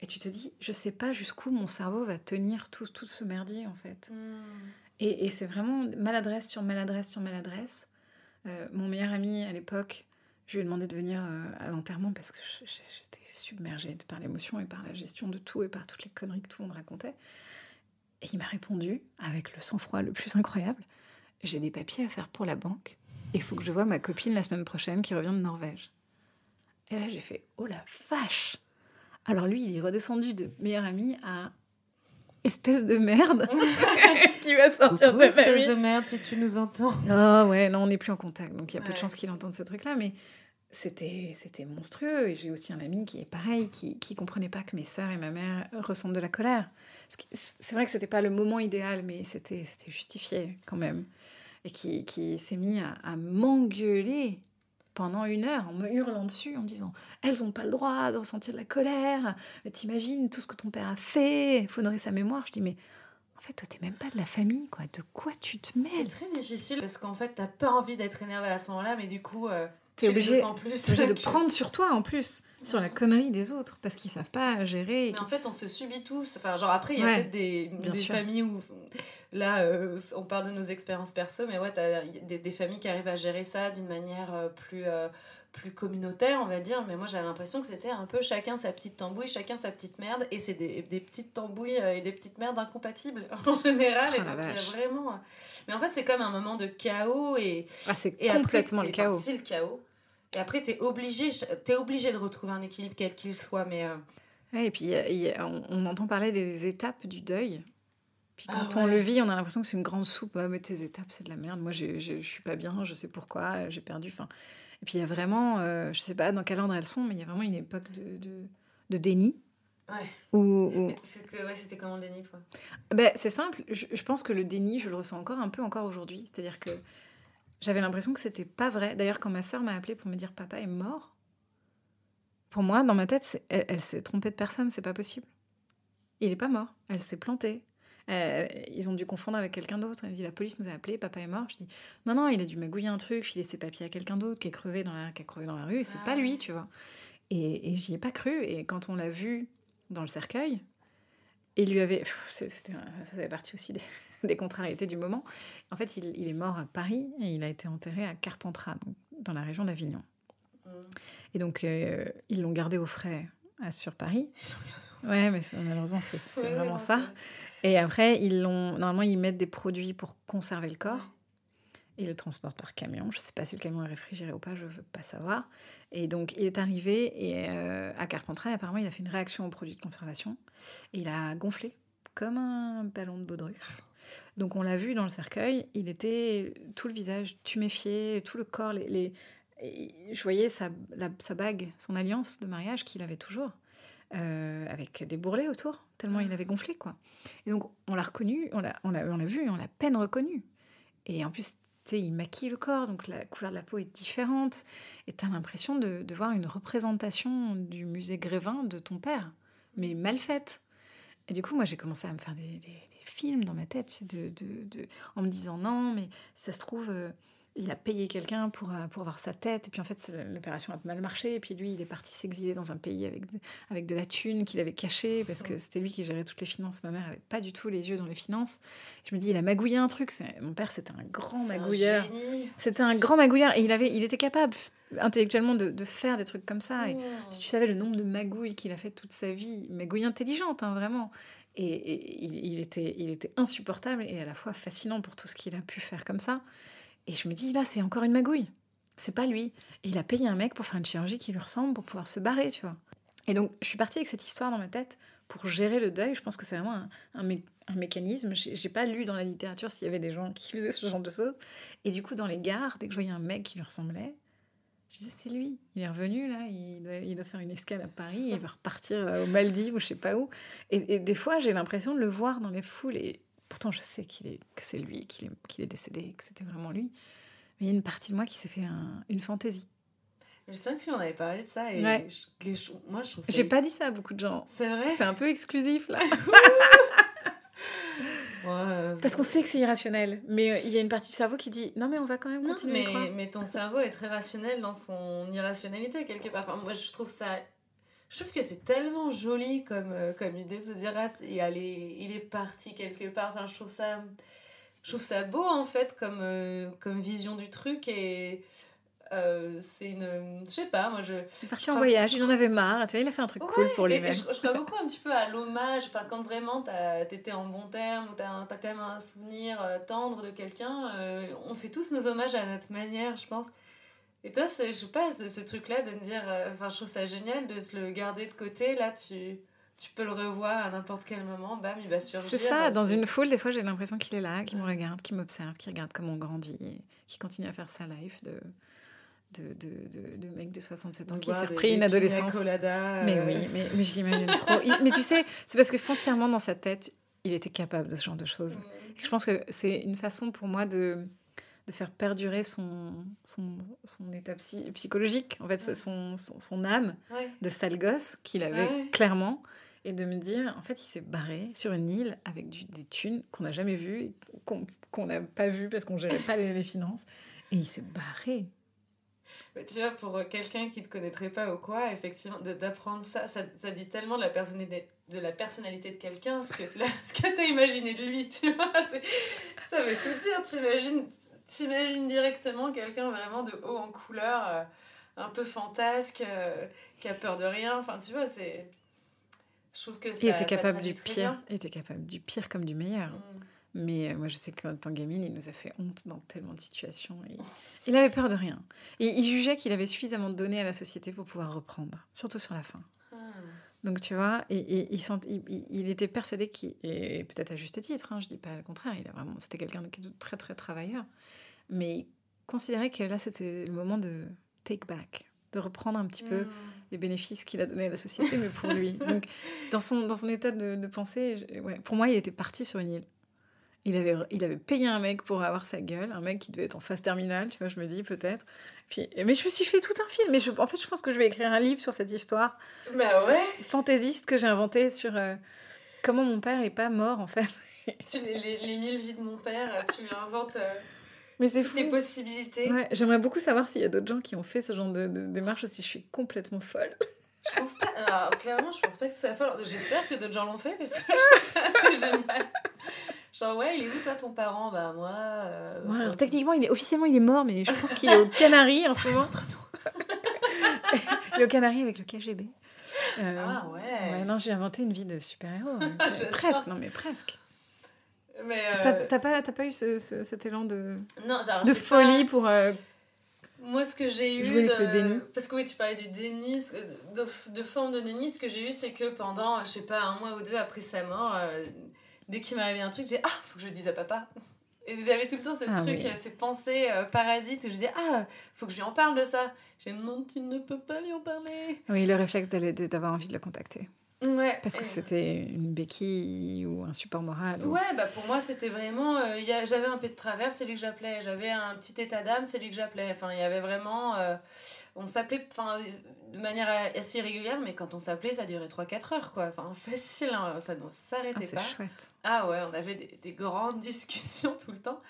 [SPEAKER 2] Et tu te dis, je sais pas jusqu'où mon cerveau va tenir tout, tout ce merdier, en fait. Et, et c'est vraiment maladresse sur maladresse sur maladresse. Euh, mon meilleur ami à l'époque, je lui ai demandé de venir euh, à l'enterrement parce que j'étais submergée par l'émotion et par la gestion de tout et par toutes les conneries que tout le monde racontait. Et il m'a répondu avec le sang-froid le plus incroyable J'ai des papiers à faire pour la banque et il faut que je voie ma copine la semaine prochaine qui revient de Norvège. Et là, j'ai fait Oh la vache Alors lui, il est redescendu de meilleur ami à espèce de merde qui va sortir de ma
[SPEAKER 1] espèce
[SPEAKER 2] vie.
[SPEAKER 1] de merde si tu nous entends
[SPEAKER 2] Ah ouais, non, on n'est plus en contact, donc il y a peu de chances qu'il entende ce truc-là, mais c'était c'était monstrueux. Et j'ai aussi un ami qui est pareil, qui, qui comprenait pas que mes sœurs et ma mère ressentent de la colère. C'est vrai que c'était pas le moment idéal, mais c'était c'était justifié quand même. Et qui, qui s'est mis à, à m'engueuler pendant une heure en me hurlant dessus, en me disant Elles ont pas le droit de ressentir de la colère, t'imagines tout ce que ton père a fait, faut honorer sa mémoire. Je dis Mais en fait, toi, t'es même pas de la famille, quoi. De quoi tu te
[SPEAKER 1] c'est
[SPEAKER 2] mêles
[SPEAKER 1] très difficile parce qu'en fait t'as pas envie d'être énervé à ce moment là mais du coup euh,
[SPEAKER 2] T'es obligé-
[SPEAKER 1] d'autant plus
[SPEAKER 2] obligé de prendre sur toi en plus, sur la connerie des autres, parce qu'ils savent pas gérer.
[SPEAKER 1] Mais en fait, on se subit tous. Enfin, genre après, il y a
[SPEAKER 2] Ouais,
[SPEAKER 1] peut-être des, des familles où là, euh, on parle de nos expériences perso, mais ouais, t'as des, des familles qui arrivent à gérer ça d'une manière euh, plus euh, plus communautaire, on va dire. Mais moi, j'avais l'impression que c'était un peu chacun sa petite tambouille, chacun sa petite merde, et c'est des, des petites tambouilles et des petites merdes incompatibles en général. et
[SPEAKER 2] la
[SPEAKER 1] donc, il y a vraiment. Mais en fait, c'est comme un moment de chaos et
[SPEAKER 2] Ah, c'est complètement
[SPEAKER 1] après,
[SPEAKER 2] le
[SPEAKER 1] t'es-
[SPEAKER 2] chaos.
[SPEAKER 1] C'est le chaos. Et après, t'es obligé, t'es obligé de retrouver un équilibre quel qu'il soit, mais. euh,
[SPEAKER 2] Ouais, et puis a- on, on entend parler des étapes du deuil. Puis
[SPEAKER 1] Ah
[SPEAKER 2] quand on le vit, on a l'impression que c'est une grande soupe. Ah, mais tes étapes, c'est de la merde. Moi, je suis pas bien, je sais pourquoi, j'ai perdu. Enfin, et puis il y a vraiment, euh, je sais pas dans quel ordre elles sont, mais il y a vraiment une époque de, de, de déni.
[SPEAKER 1] Ouais. C'est que- ouais, c'était comment le déni, toi?
[SPEAKER 2] Ben, c'est simple, je, je pense que le déni, je le ressens encore un peu encore aujourd'hui. C'est-à-dire que j'avais l'impression que c'était pas vrai. D'ailleurs, quand ma sœur m'a appelé pour me dire papa est mort, pour moi, dans ma tête, elle, elle s'est trompée de personne, c'est pas possible. Il est pas mort, elle s'est plantée. Euh, ils ont dû confondre avec quelqu'un d'autre. Elle me dit la police nous a appelé, papa est mort. Je dis non non, il a dû magouiller un truc, filer ses papiers à quelqu'un d'autre qui est crevé dans la qui a crevé dans la rue. C'est
[SPEAKER 1] Ah
[SPEAKER 2] pas
[SPEAKER 1] ouais.
[SPEAKER 2] lui, tu vois. Et, et j'y ai pas cru. Et quand on l'a vu dans le cercueil, il lui avait. pff, c'était ça faisait partie aussi des, des contrariétés du moment. En fait, il, il est mort à Paris et il a été enterré à Carpentras, donc, dans la région d'Avignon.
[SPEAKER 1] Mm.
[SPEAKER 2] Et donc, euh, ils l'ont gardé au frais à, sur Paris. Ouais, mais malheureusement, c'est
[SPEAKER 1] Ouais,
[SPEAKER 2] vraiment ça. Et après, ils l'ont. Normalement, ils mettent des produits pour conserver le corps. Et le transportent par camion. Je ne sais pas si le camion est réfrigéré ou pas, je ne veux pas savoir. Et donc, il est arrivé et, euh, à Carpentras, et apparemment, il a fait une réaction aux produits de conservation. Et il a gonflé, comme un ballon de baudruche. Donc, on l'a vu dans le cercueil, il était tout le visage tuméfié, tout le corps. Les, les- et je voyais sa, la- sa bague, son alliance de mariage qu'il avait toujours, euh, avec des bourrelets autour, tellement il avait gonflé, quoi. Et donc, on l'a reconnu, on l'a on l'a- on l'a vu, on l'a peine reconnu. Et en plus, tu sais, il maquille le corps, donc la couleur de la peau est différente. Et tu as l'impression de, de voir une représentation du musée Grévin de ton père, mais mal faite. Et du coup, moi, j'ai commencé à me faire des, des- des films dans ma tête de, de- de- en me disant non, mais ça se trouve, euh, il a payé quelqu'un pour, euh, pour avoir sa tête. Et puis en fait, l'opération a mal marché. Et puis lui, il est parti s'exiler dans un pays avec de, avec de la thune qu'il avait cachée parce que c'était lui qui gérait toutes les finances. Ma mère avait pas du tout les yeux dans les finances. Je me dis, il a magouillé un truc. C'est- Mon père, c'était un grand magouilleur. C'était un grand magouilleur et il, avait, il était capable intellectuellement de, de faire des trucs comme ça. Et si tu savais le nombre de magouilles qu'il a fait toute sa vie, magouilles intelligentes, hein, vraiment. Et, il, était, insupportable et à la fois fascinant pour tout ce qu'il a pu faire comme ça. Et je me dis, là, c'est encore une magouille. C'est pas lui. Il a payé un mec pour faire une chirurgie qui lui ressemble pour pouvoir se barrer, tu vois. Et donc, je suis partie avec cette histoire dans ma tête pour gérer le deuil. Je pense que c'est vraiment un, un mé- un mécanisme. J'ai pas lu dans la littérature s'il y avait des gens qui faisaient ce genre de choses. Et du coup, dans les gares, dès que je voyais un mec qui lui ressemblait, je disais, c'est lui. Il est revenu, là, il doit, il doit faire une escale à Paris, il va repartir euh, aux Maldives ou je sais pas où. Et, et des fois, j'ai l'impression de le voir dans les foules. Et pourtant, je sais qu'il est, que c'est lui, qu'il est, qu'il est décédé, que c'était vraiment lui. Mais il y a une partie de moi qui s'est fait un- une fantaisie.
[SPEAKER 1] Je sens que tu m'en avais parlé de ça et
[SPEAKER 2] Ouais.
[SPEAKER 1] je- les moi je trouve ça.
[SPEAKER 2] J'ai pas dit ça à beaucoup de gens.
[SPEAKER 1] C'est vrai?
[SPEAKER 2] C'est un peu exclusif, là.
[SPEAKER 1] Ouais,
[SPEAKER 2] Parce qu'on sait que c'est irrationnel. Mais euh, il y a une partie du cerveau qui dit non, mais on va quand même
[SPEAKER 1] Non,
[SPEAKER 2] continuer croire.
[SPEAKER 1] mais, mais ton cerveau est très rationnel dans son irrationalité quelque part. Enfin, moi, je trouve ça. Je trouve que c'est tellement joli comme, euh, comme idée de se dire ah, il est parti quelque part. Enfin, je trouve ça. Je trouve ça beau en fait comme, euh, comme vision du truc et euh, c'est une. Je sais pas, moi je.
[SPEAKER 2] Il est parti en
[SPEAKER 1] crois-
[SPEAKER 2] voyage, il en avait marre. Tu vois, il a fait un truc cool pour lui-même.
[SPEAKER 1] je, je crois beaucoup un petit peu à l'hommage, enfin, quand vraiment t'étais en bon terme ou t'as as quand même un souvenir euh, tendre de quelqu'un, euh, on fait tous nos hommages à notre manière, je pense. Et toi, je sais pas, ce, ce truc-là de me dire, euh, enfin, je trouve ça génial de se le garder de côté, là, tu, tu peux le revoir à n'importe quel moment, bam, il va surgir.
[SPEAKER 2] C'est ça, dans une foule, des fois j'ai l'impression qu'il est là, qu'il me regarde, qu'il m'observe, qu'il regarde comment on grandit, qu'il continue à faire sa life de, de, de, de, de mec de 67 ans qui s'est repris une adolescence.
[SPEAKER 1] colada,
[SPEAKER 2] Mais
[SPEAKER 1] euh,
[SPEAKER 2] oui, mais, mais je l'imagine trop. Il- mais tu sais, c'est parce que foncièrement dans sa tête, il était capable de ce genre de choses. Et je pense que c'est une façon pour moi de, de faire perdurer son, son, son état psy- psychologique, en fait, son, son, son âme
[SPEAKER 1] Ouais.
[SPEAKER 2] de sale gosse qu'il avait
[SPEAKER 1] Ouais.
[SPEAKER 2] clairement. Et de me dire, en fait, il s'est barré sur une île avec du- des thunes qu'on n'a jamais vues, qu'on n'a pas vues parce qu'on gérait pas les, les finances. Et il s'est barré.
[SPEAKER 1] Mais tu vois, pour euh, quelqu'un qui ne te connaîtrait pas ou quoi, effectivement, d'apprendre ça, ça, ça dit tellement de la personnalité de, la personnalité de quelqu'un, ce que, là, ce que tu as imaginé de lui, tu vois. Ça veut tout dire. T'imagines t'imagines directement quelqu'un vraiment de haut en couleur, euh, un peu fantasque, euh, qui a peur de rien. Enfin, tu vois, c'est. Je trouve que ça.
[SPEAKER 2] Il était capable du pire. Il était capable du pire comme du meilleur.
[SPEAKER 1] Mm.
[SPEAKER 2] Mais euh, moi, je sais qu'en tant que gamine, il nous a fait honte dans tellement de situations. Et il avait peur de rien. Et il jugeait qu'il avait suffisamment donné à la société pour pouvoir reprendre, surtout sur la fin.
[SPEAKER 1] Ah.
[SPEAKER 2] Donc tu vois, et, et il, sent- il, il- il était persuadé qu'il, et peut-être à juste titre, hein, je dis pas le contraire, il a vraiment, c'était quelqu'un de très très travailleur, mais il considérait que là c'était le moment de take back, de reprendre un petit peu
[SPEAKER 1] Mm.
[SPEAKER 2] les bénéfices qu'il a donnés à la société, mais pour lui. Donc dans son, dans son état de, de pensée, je- ouais, pour moi il était parti sur une île. Il avait, il avait payé un mec pour avoir sa gueule, un mec qui devait être en phase terminale, tu vois, je me dis peut-être. Puis, mais je me suis fait tout un film, mais je, en fait je pense que je vais écrire un livre sur cette histoire
[SPEAKER 1] Bah ouais,
[SPEAKER 2] fantaisiste que j'ai inventé sur euh, comment mon père est pas mort en fait.
[SPEAKER 1] tu, les, les, les mille vies de mon père, tu lui inventes euh,
[SPEAKER 2] Mais c'est
[SPEAKER 1] toutes
[SPEAKER 2] fou.
[SPEAKER 1] les possibilités.
[SPEAKER 2] Ouais, J'aimerais beaucoup savoir s'il y a d'autres gens qui ont fait ce genre de, de démarche ou si je suis complètement folle.
[SPEAKER 1] Je pense pas. Alors, clairement, je pense pas que ce soit folle. J'espère que d'autres gens l'ont fait parce que je trouve ça assez génial. Genre, ouais, il est où toi ton parent? Bah, moi. euh,
[SPEAKER 2] Ouais, alors,
[SPEAKER 1] euh,
[SPEAKER 2] techniquement, il est, officiellement, il est mort, mais je pense qu'il est aux Canaries en ce moment.
[SPEAKER 1] entre nous.
[SPEAKER 2] Il est aux Canaries avec le KGB. Euh,
[SPEAKER 1] Ah ouais.
[SPEAKER 2] ouais, non, j'ai inventé une vie de super-héros. hein.
[SPEAKER 1] J'adore.
[SPEAKER 2] presque, non mais presque.
[SPEAKER 1] Mais. euh,
[SPEAKER 2] T'as pas, t'as pas eu ce, ce- cet élan de,
[SPEAKER 1] Non, genre,
[SPEAKER 2] de folie
[SPEAKER 1] pas-
[SPEAKER 2] pour... euh,
[SPEAKER 1] Moi, ce que j'ai eu.
[SPEAKER 2] Avec
[SPEAKER 1] de-
[SPEAKER 2] le déni.
[SPEAKER 1] Parce que oui, tu parlais du déni. De, de forme de déni, ce que j'ai eu, c'est que pendant, je sais pas, un mois ou deux après sa mort, euh, dès qu'il m'arrivait un truc, j'ai Ah, faut que je le dise à papa. Et vous avez tout le temps ce
[SPEAKER 2] Ah
[SPEAKER 1] truc,
[SPEAKER 2] oui.
[SPEAKER 1] euh, ces pensées euh, parasites où je disais Ah, faut que je lui en parle de ça. J'ai Non, tu ne peux pas lui en parler.
[SPEAKER 2] Oui, le réflexe d'avoir envie de le contacter.
[SPEAKER 1] Ouais.
[SPEAKER 2] Parce que c'était une béquille ou un support moral. ou-
[SPEAKER 1] Ouais, bah pour moi c'était vraiment. euh, il y a- J'avais un peu de travers, c'est lui que j'appelais. J'avais un petit état d'âme, c'est lui que j'appelais. Enfin, il y avait vraiment. euh, on s'appelait de manière assez régulière, mais quand on s'appelait, ça durait 3-4 heures, quoi. Enfin, facile, hein, ça ne
[SPEAKER 2] Ah,
[SPEAKER 1] s'arrêtait
[SPEAKER 2] c'est
[SPEAKER 1] pas.
[SPEAKER 2] chouette.
[SPEAKER 1] Ah ouais, on avait des, des grandes discussions tout le temps.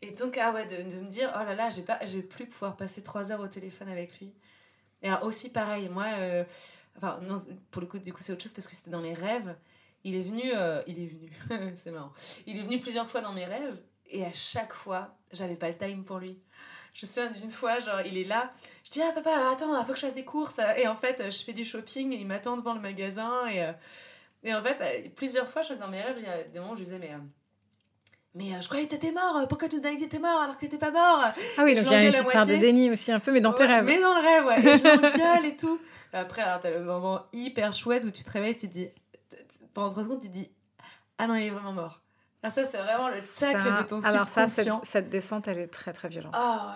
[SPEAKER 1] Et donc, ah ouais, de, de me dire, oh là là, j'ai pas, j'ai plus pouvoir passer trois heures au téléphone avec lui. Et alors aussi pareil, moi, euh, enfin, non, pour le coup, du coup, c'est autre chose parce que c'était dans les rêves. Il est venu, euh, il est venu, c'est marrant. Il est venu plusieurs fois dans mes rêves et à chaque fois, j'avais pas le time pour lui. Je me souviens d'une fois, genre, il est là. Je dis, ah papa, attends, il faut que je fasse des courses. Et en fait, je fais du shopping et il m'attend devant le magasin. Et, euh, et en fait, euh, plusieurs fois, je crois que dans mes rêves, il y a des moments où je lui disais, mais. euh, mais euh, je croyais que t'étais mort, pourquoi tu nous as dit que t'étais mort alors que t'étais pas mort?
[SPEAKER 2] Ah oui, donc il y a une petite part de déni aussi, un peu, mais dans tes
[SPEAKER 1] Ouais,
[SPEAKER 2] rêves.
[SPEAKER 1] Mais dans le rêve, ouais. Et je m'engueule et tout. Après, alors, t'as le moment hyper chouette où tu te réveilles, tu te dis. Pendant 3 secondes, tu te dis Ah non, il est vraiment mort. Alors, ça, c'est vraiment le tacle
[SPEAKER 2] Ça-
[SPEAKER 1] de ton
[SPEAKER 2] Alors ça, cette, descente, elle est très très violente.
[SPEAKER 1] Ah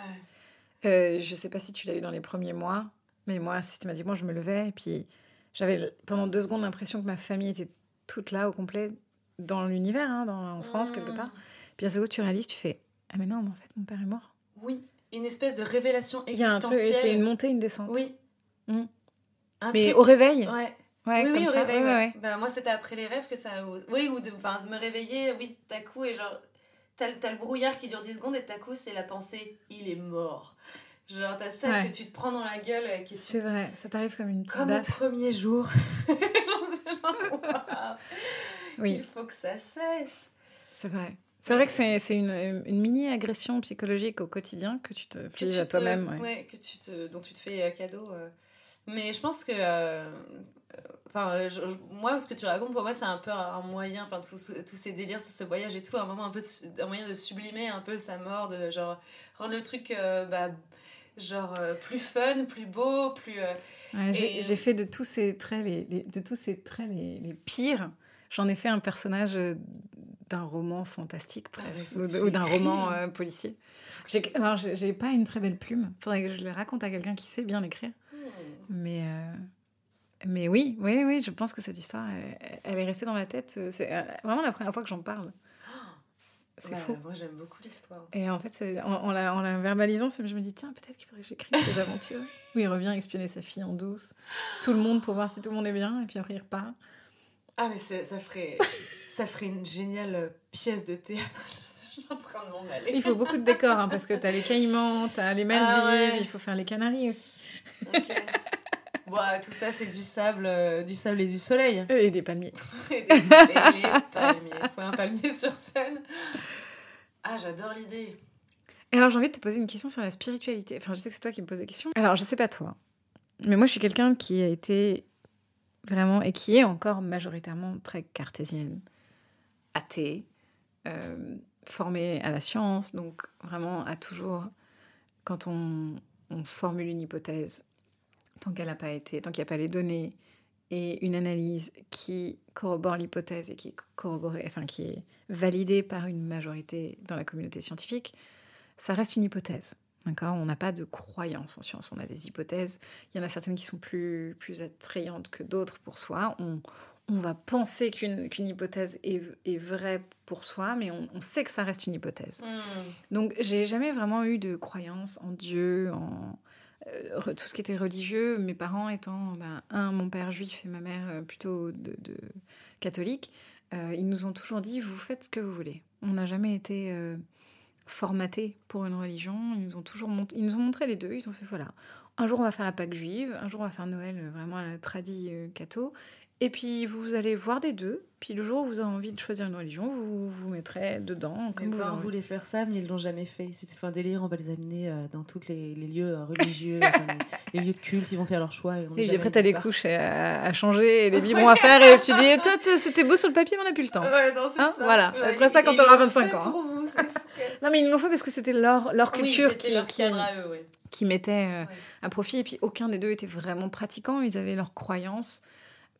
[SPEAKER 1] ouais.
[SPEAKER 2] Euh, je sais pas si tu l'as eu dans les premiers mois, mais moi, systématiquement, je me levais et puis j'avais pendant deux secondes l'impression que ma famille était toute là au complet dans l'univers, hein, dans, en France, quelque
[SPEAKER 1] Mm.
[SPEAKER 2] part. Puis à ce moment, tu réalises, tu fais Ah, mais non, mais en fait, mon père est mort.
[SPEAKER 1] Oui. Une espèce de révélation
[SPEAKER 2] Il y a un
[SPEAKER 1] existentielle.
[SPEAKER 2] c'est une montée, une descente.
[SPEAKER 1] Oui.
[SPEAKER 2] Mm.
[SPEAKER 1] Un
[SPEAKER 2] Mais
[SPEAKER 1] truc-
[SPEAKER 2] au réveil,
[SPEAKER 1] Ouais.
[SPEAKER 2] ouais,
[SPEAKER 1] oui, au
[SPEAKER 2] ça.
[SPEAKER 1] réveil.
[SPEAKER 2] ouais.
[SPEAKER 1] Bah, moi, c'était après les rêves que ça. Oui, ou de, me réveiller, oui, tout à coup, et genre, t'as le- brouillard qui dure 10 secondes, et tout à coup, c'est la pensée, il est mort. Genre, t'as ça que tu te prends dans la gueule, euh, qui
[SPEAKER 2] C'est vrai, ça t'arrive comme une petite
[SPEAKER 1] comme au
[SPEAKER 2] baffe.
[SPEAKER 1] premier jour.
[SPEAKER 2] Oui,
[SPEAKER 1] Il faut que ça cesse.
[SPEAKER 2] c'est vrai. C'est vrai que c'est c'est une, une mini-agression psychologique au quotidien que tu te fais à toi-même. ouais.
[SPEAKER 1] ouais, que tu te, dont tu te fais euh, cadeau. euh. Mais je pense que. euh, Enfin, je- moi, ce que tu racontes, pour moi, c'est un peu un moyen, enfin, tous ces délires sur ce voyage et tout, un moment un peu, de un moyen de sublimer un peu sa mort, de genre rendre le truc, euh, bah, genre euh, plus fun, plus beau, plus. euh,
[SPEAKER 2] Ouais, j'ai
[SPEAKER 1] Et-
[SPEAKER 2] j'ai fait de tous ces traits les, les- de tous ces traits les, les pires. J'en ai fait un personnage d'un roman fantastique
[SPEAKER 1] Ah,
[SPEAKER 2] presque, ou d'un roman policier. Alors j'ai pas une très belle plume. Faudrait que je le raconte à quelqu'un qui sait bien l'écrire. Mais euh, mais oui, oui, oui, je pense que cette histoire, elle, elle est restée dans ma tête. C'est euh, vraiment la première fois que j'en parle. C'est
[SPEAKER 1] Ouais,
[SPEAKER 2] fou.
[SPEAKER 1] Moi, j'aime beaucoup l'histoire.
[SPEAKER 2] Et en fait, en, en la, en la verbalisant, c'est- je me dis, tiens, peut-être qu'il faudrait que j'écrive des aventures. Où il revient espionner sa fille en douce, tout le monde pour voir si tout le monde est bien, et puis après il repart.
[SPEAKER 1] Ah, mais ça ferait, ça ferait une géniale pièce de théâtre. Je suis en train de m'en aller.
[SPEAKER 2] Il faut beaucoup de décors, hein, parce que t'as les Caïmans, t'as les Maldives,
[SPEAKER 1] Ah ouais.
[SPEAKER 2] il faut faire les Canaries aussi.
[SPEAKER 1] Ok. Bon, euh, tout ça, c'est du sable, euh, du sable et du soleil.
[SPEAKER 2] Et des palmiers.
[SPEAKER 1] Et des- et les palmiers. Faut un palmier sur scène. Ah, j'adore l'idée.
[SPEAKER 2] Et alors j'ai envie de te poser une question sur la spiritualité. Enfin, je sais que c'est toi qui me poses des questions. Alors, je sais pas toi, mais moi je suis quelqu'un qui a été vraiment, et qui est encore majoritairement très cartésienne, athée, euh, formée à la science, donc vraiment à toujours, quand on, on formule une hypothèse, tant qu'elle n'a pas été, tant qu'il n'y a pas les données et une analyse qui corrobore l'hypothèse et qui est enfin qui est validée par une majorité dans la communauté scientifique, ça reste une hypothèse. D'accord? On n'a pas de croyance en science, on a des hypothèses. Il y en a certaines qui sont plus, plus attrayantes que d'autres pour soi. On va penser qu'une hypothèse est, est vraie pour soi, mais on, on sait que ça reste une hypothèse.
[SPEAKER 1] Hmm.
[SPEAKER 2] Donc, j'ai jamais vraiment eu de croyance en Dieu, en euh, tout ce qui était religieux. Mes parents étant, ben, un, mon père juif et ma mère euh, plutôt de, de catholique, euh, ils nous ont toujours dit vous faites ce que vous voulez. On n'a jamais été euh, formatés pour une religion. Ils nous ont toujours mont- ils nous ont montré les deux. Ils ont fait voilà. Un jour on va faire la Pâque juive, un jour on va faire Noël vraiment à la tradie catho. Et puis vous allez voir des deux. Puis le jour où vous avez envie de choisir une religion, vous vous mettrez dedans comme vous
[SPEAKER 1] voulaient faire ça, mais ils l'ont jamais fait. C'était un délire, on va les amener euh, dans tous les, les lieux euh, religieux, enfin, les, les lieux de culte, ils vont faire leur choix. Et, on
[SPEAKER 2] Et après, t'as des couches à, à changer et des biberons à faire. Et tu dis, toi, c'était beau sur le papier, mais on n'a plus le temps.
[SPEAKER 1] Ouais, non,
[SPEAKER 2] Hein,
[SPEAKER 1] ça.
[SPEAKER 2] voilà.
[SPEAKER 1] Ouais,
[SPEAKER 2] Après ça, quand t'auras
[SPEAKER 1] l'ont
[SPEAKER 2] 25
[SPEAKER 1] fait
[SPEAKER 2] ans, hein.
[SPEAKER 1] Pour vous, c'est fou.
[SPEAKER 2] Non, mais ils l'ont fait parce que c'était leur, leur culture qui,
[SPEAKER 1] leur
[SPEAKER 2] qui,
[SPEAKER 1] cadre à eux, ouais.
[SPEAKER 2] qui mettait euh, à profit. Et puis, aucun des deux était vraiment pratiquant. Ils avaient leurs croyances,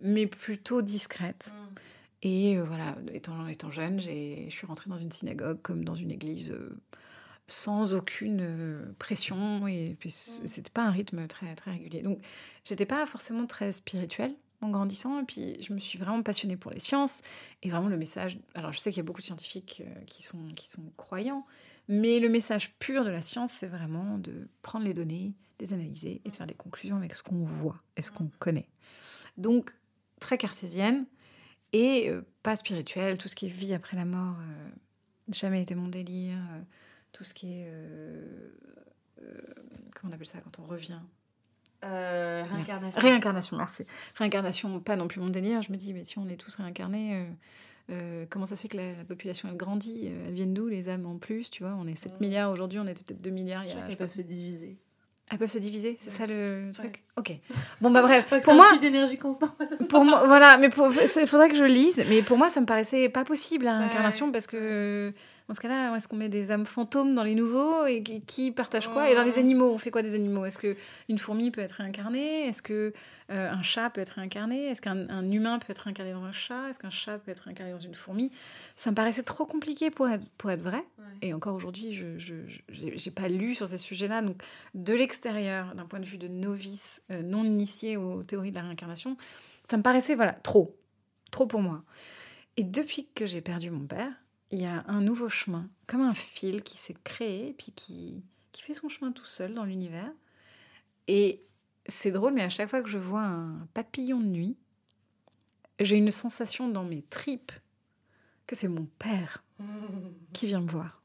[SPEAKER 2] mais plutôt discrètes.
[SPEAKER 1] Hmm.
[SPEAKER 2] Et euh, voilà, étant, étant jeune, je suis rentrée dans une synagogue comme dans une église euh, sans aucune euh, pression et puis
[SPEAKER 1] Mm.
[SPEAKER 2] c'était pas un rythme très très régulier. Donc j'étais pas forcément très spirituelle, en grandissant. Et puis, je me suis vraiment passionnée pour les sciences. Et vraiment, le message. Alors, je sais qu'il y a beaucoup de scientifiques qui, sont, qui sont croyants. Mais le message pur de la science, c'est vraiment de prendre les données, les analyser et de faire des conclusions avec ce qu'on voit et ce qu'on connaît. Donc, très cartésienne et euh, pas spirituelle. Tout ce qui est vie après la mort, euh, jamais été mon délire. Euh, tout ce qui est. comment on appelle ça quand on revient?
[SPEAKER 1] Réincarnation.
[SPEAKER 2] Réincarnation, merci. Réincarnation, pas non plus mon délire. Je me dis, mais si on est tous réincarnés, comment ça se fait que la, population elle grandit Elles viennent d'où les âmes en plus Tu vois, on est 7 milliards aujourd'hui, on était peut-être 2 milliards il y a.
[SPEAKER 1] Elles peuvent se diviser.
[SPEAKER 2] Elles peuvent se diviser, c'est ça le truc? Ok. Bon, bah bref.
[SPEAKER 1] pour moi. d'énergie constante.
[SPEAKER 2] pour moi, voilà, mais il faudrait que je lise. Mais pour moi, ça me paraissait pas possible, réincarnation, parce que dans ce cas-là, est-ce qu'on met des âmes fantômes dans les nouveaux et qui, partagent quoi? Et dans les animaux, on fait quoi des animaux? Est-ce que une fourmi peut être réincarnée? Est-ce que euh, un chat peut être réincarné? Est-ce qu'un humain peut être réincarné dans un chat? Est-ce qu'un chat peut être réincarné dans une fourmi? Ça me paraissait trop compliqué pour être, pour être vrai. Et encore aujourd'hui, je n'ai pas lu sur ces sujets-là. Donc, de l'extérieur, d'un point de vue de novice euh, non initié aux théories de la réincarnation, ça me paraissait voilà trop, trop pour moi. Et depuis que j'ai perdu mon père, il y a un nouveau chemin, comme un fil qui s'est créé, puis qui, qui fait son chemin tout seul dans l'univers. Et c'est drôle, mais à chaque fois que je vois un papillon de nuit, j'ai une sensation dans mes tripes que c'est mon père qui vient me voir.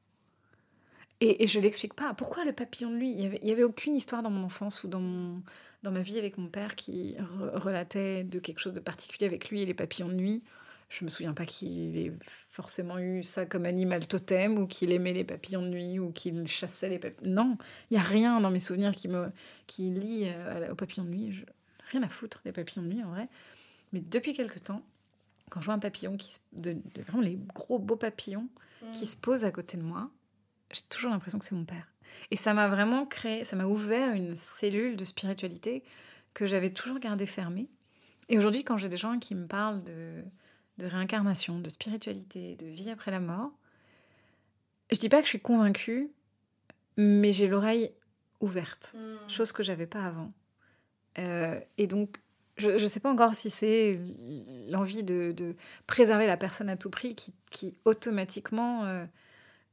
[SPEAKER 2] Et, je ne l'explique pas. Pourquoi le papillon de nuit? Il n'y avait, avait, aucune histoire dans mon enfance ou dans, mon, dans ma vie avec mon père qui relatait de quelque chose de particulier avec lui et les papillons de nuit. Je me souviens pas qu'il ait forcément eu ça comme animal totem ou qu'il aimait les papillons de nuit ou qu'il chassait les papillons. Non, il y a rien dans mes souvenirs qui me qui lie euh, aux papillons de nuit. Rien à foutre des papillons de nuit en vrai. Mais depuis quelque temps, quand je vois un papillon qui de, vraiment les gros beaux papillons qui mm. se posent à côté de moi, j'ai toujours l'impression que c'est mon père. Et ça m'a vraiment créé, ça m'a ouvert une cellule de spiritualité que j'avais toujours gardée fermée. Et aujourd'hui, quand j'ai des gens qui me parlent de de réincarnation, de spiritualité, de vie après la mort. Je dis pas que je suis convaincue, mais j'ai l'oreille ouverte, hmm. chose que j'avais pas avant. Euh, et donc, je ne sais pas encore si c'est l'envie de, préserver la personne à tout prix qui, automatiquement euh,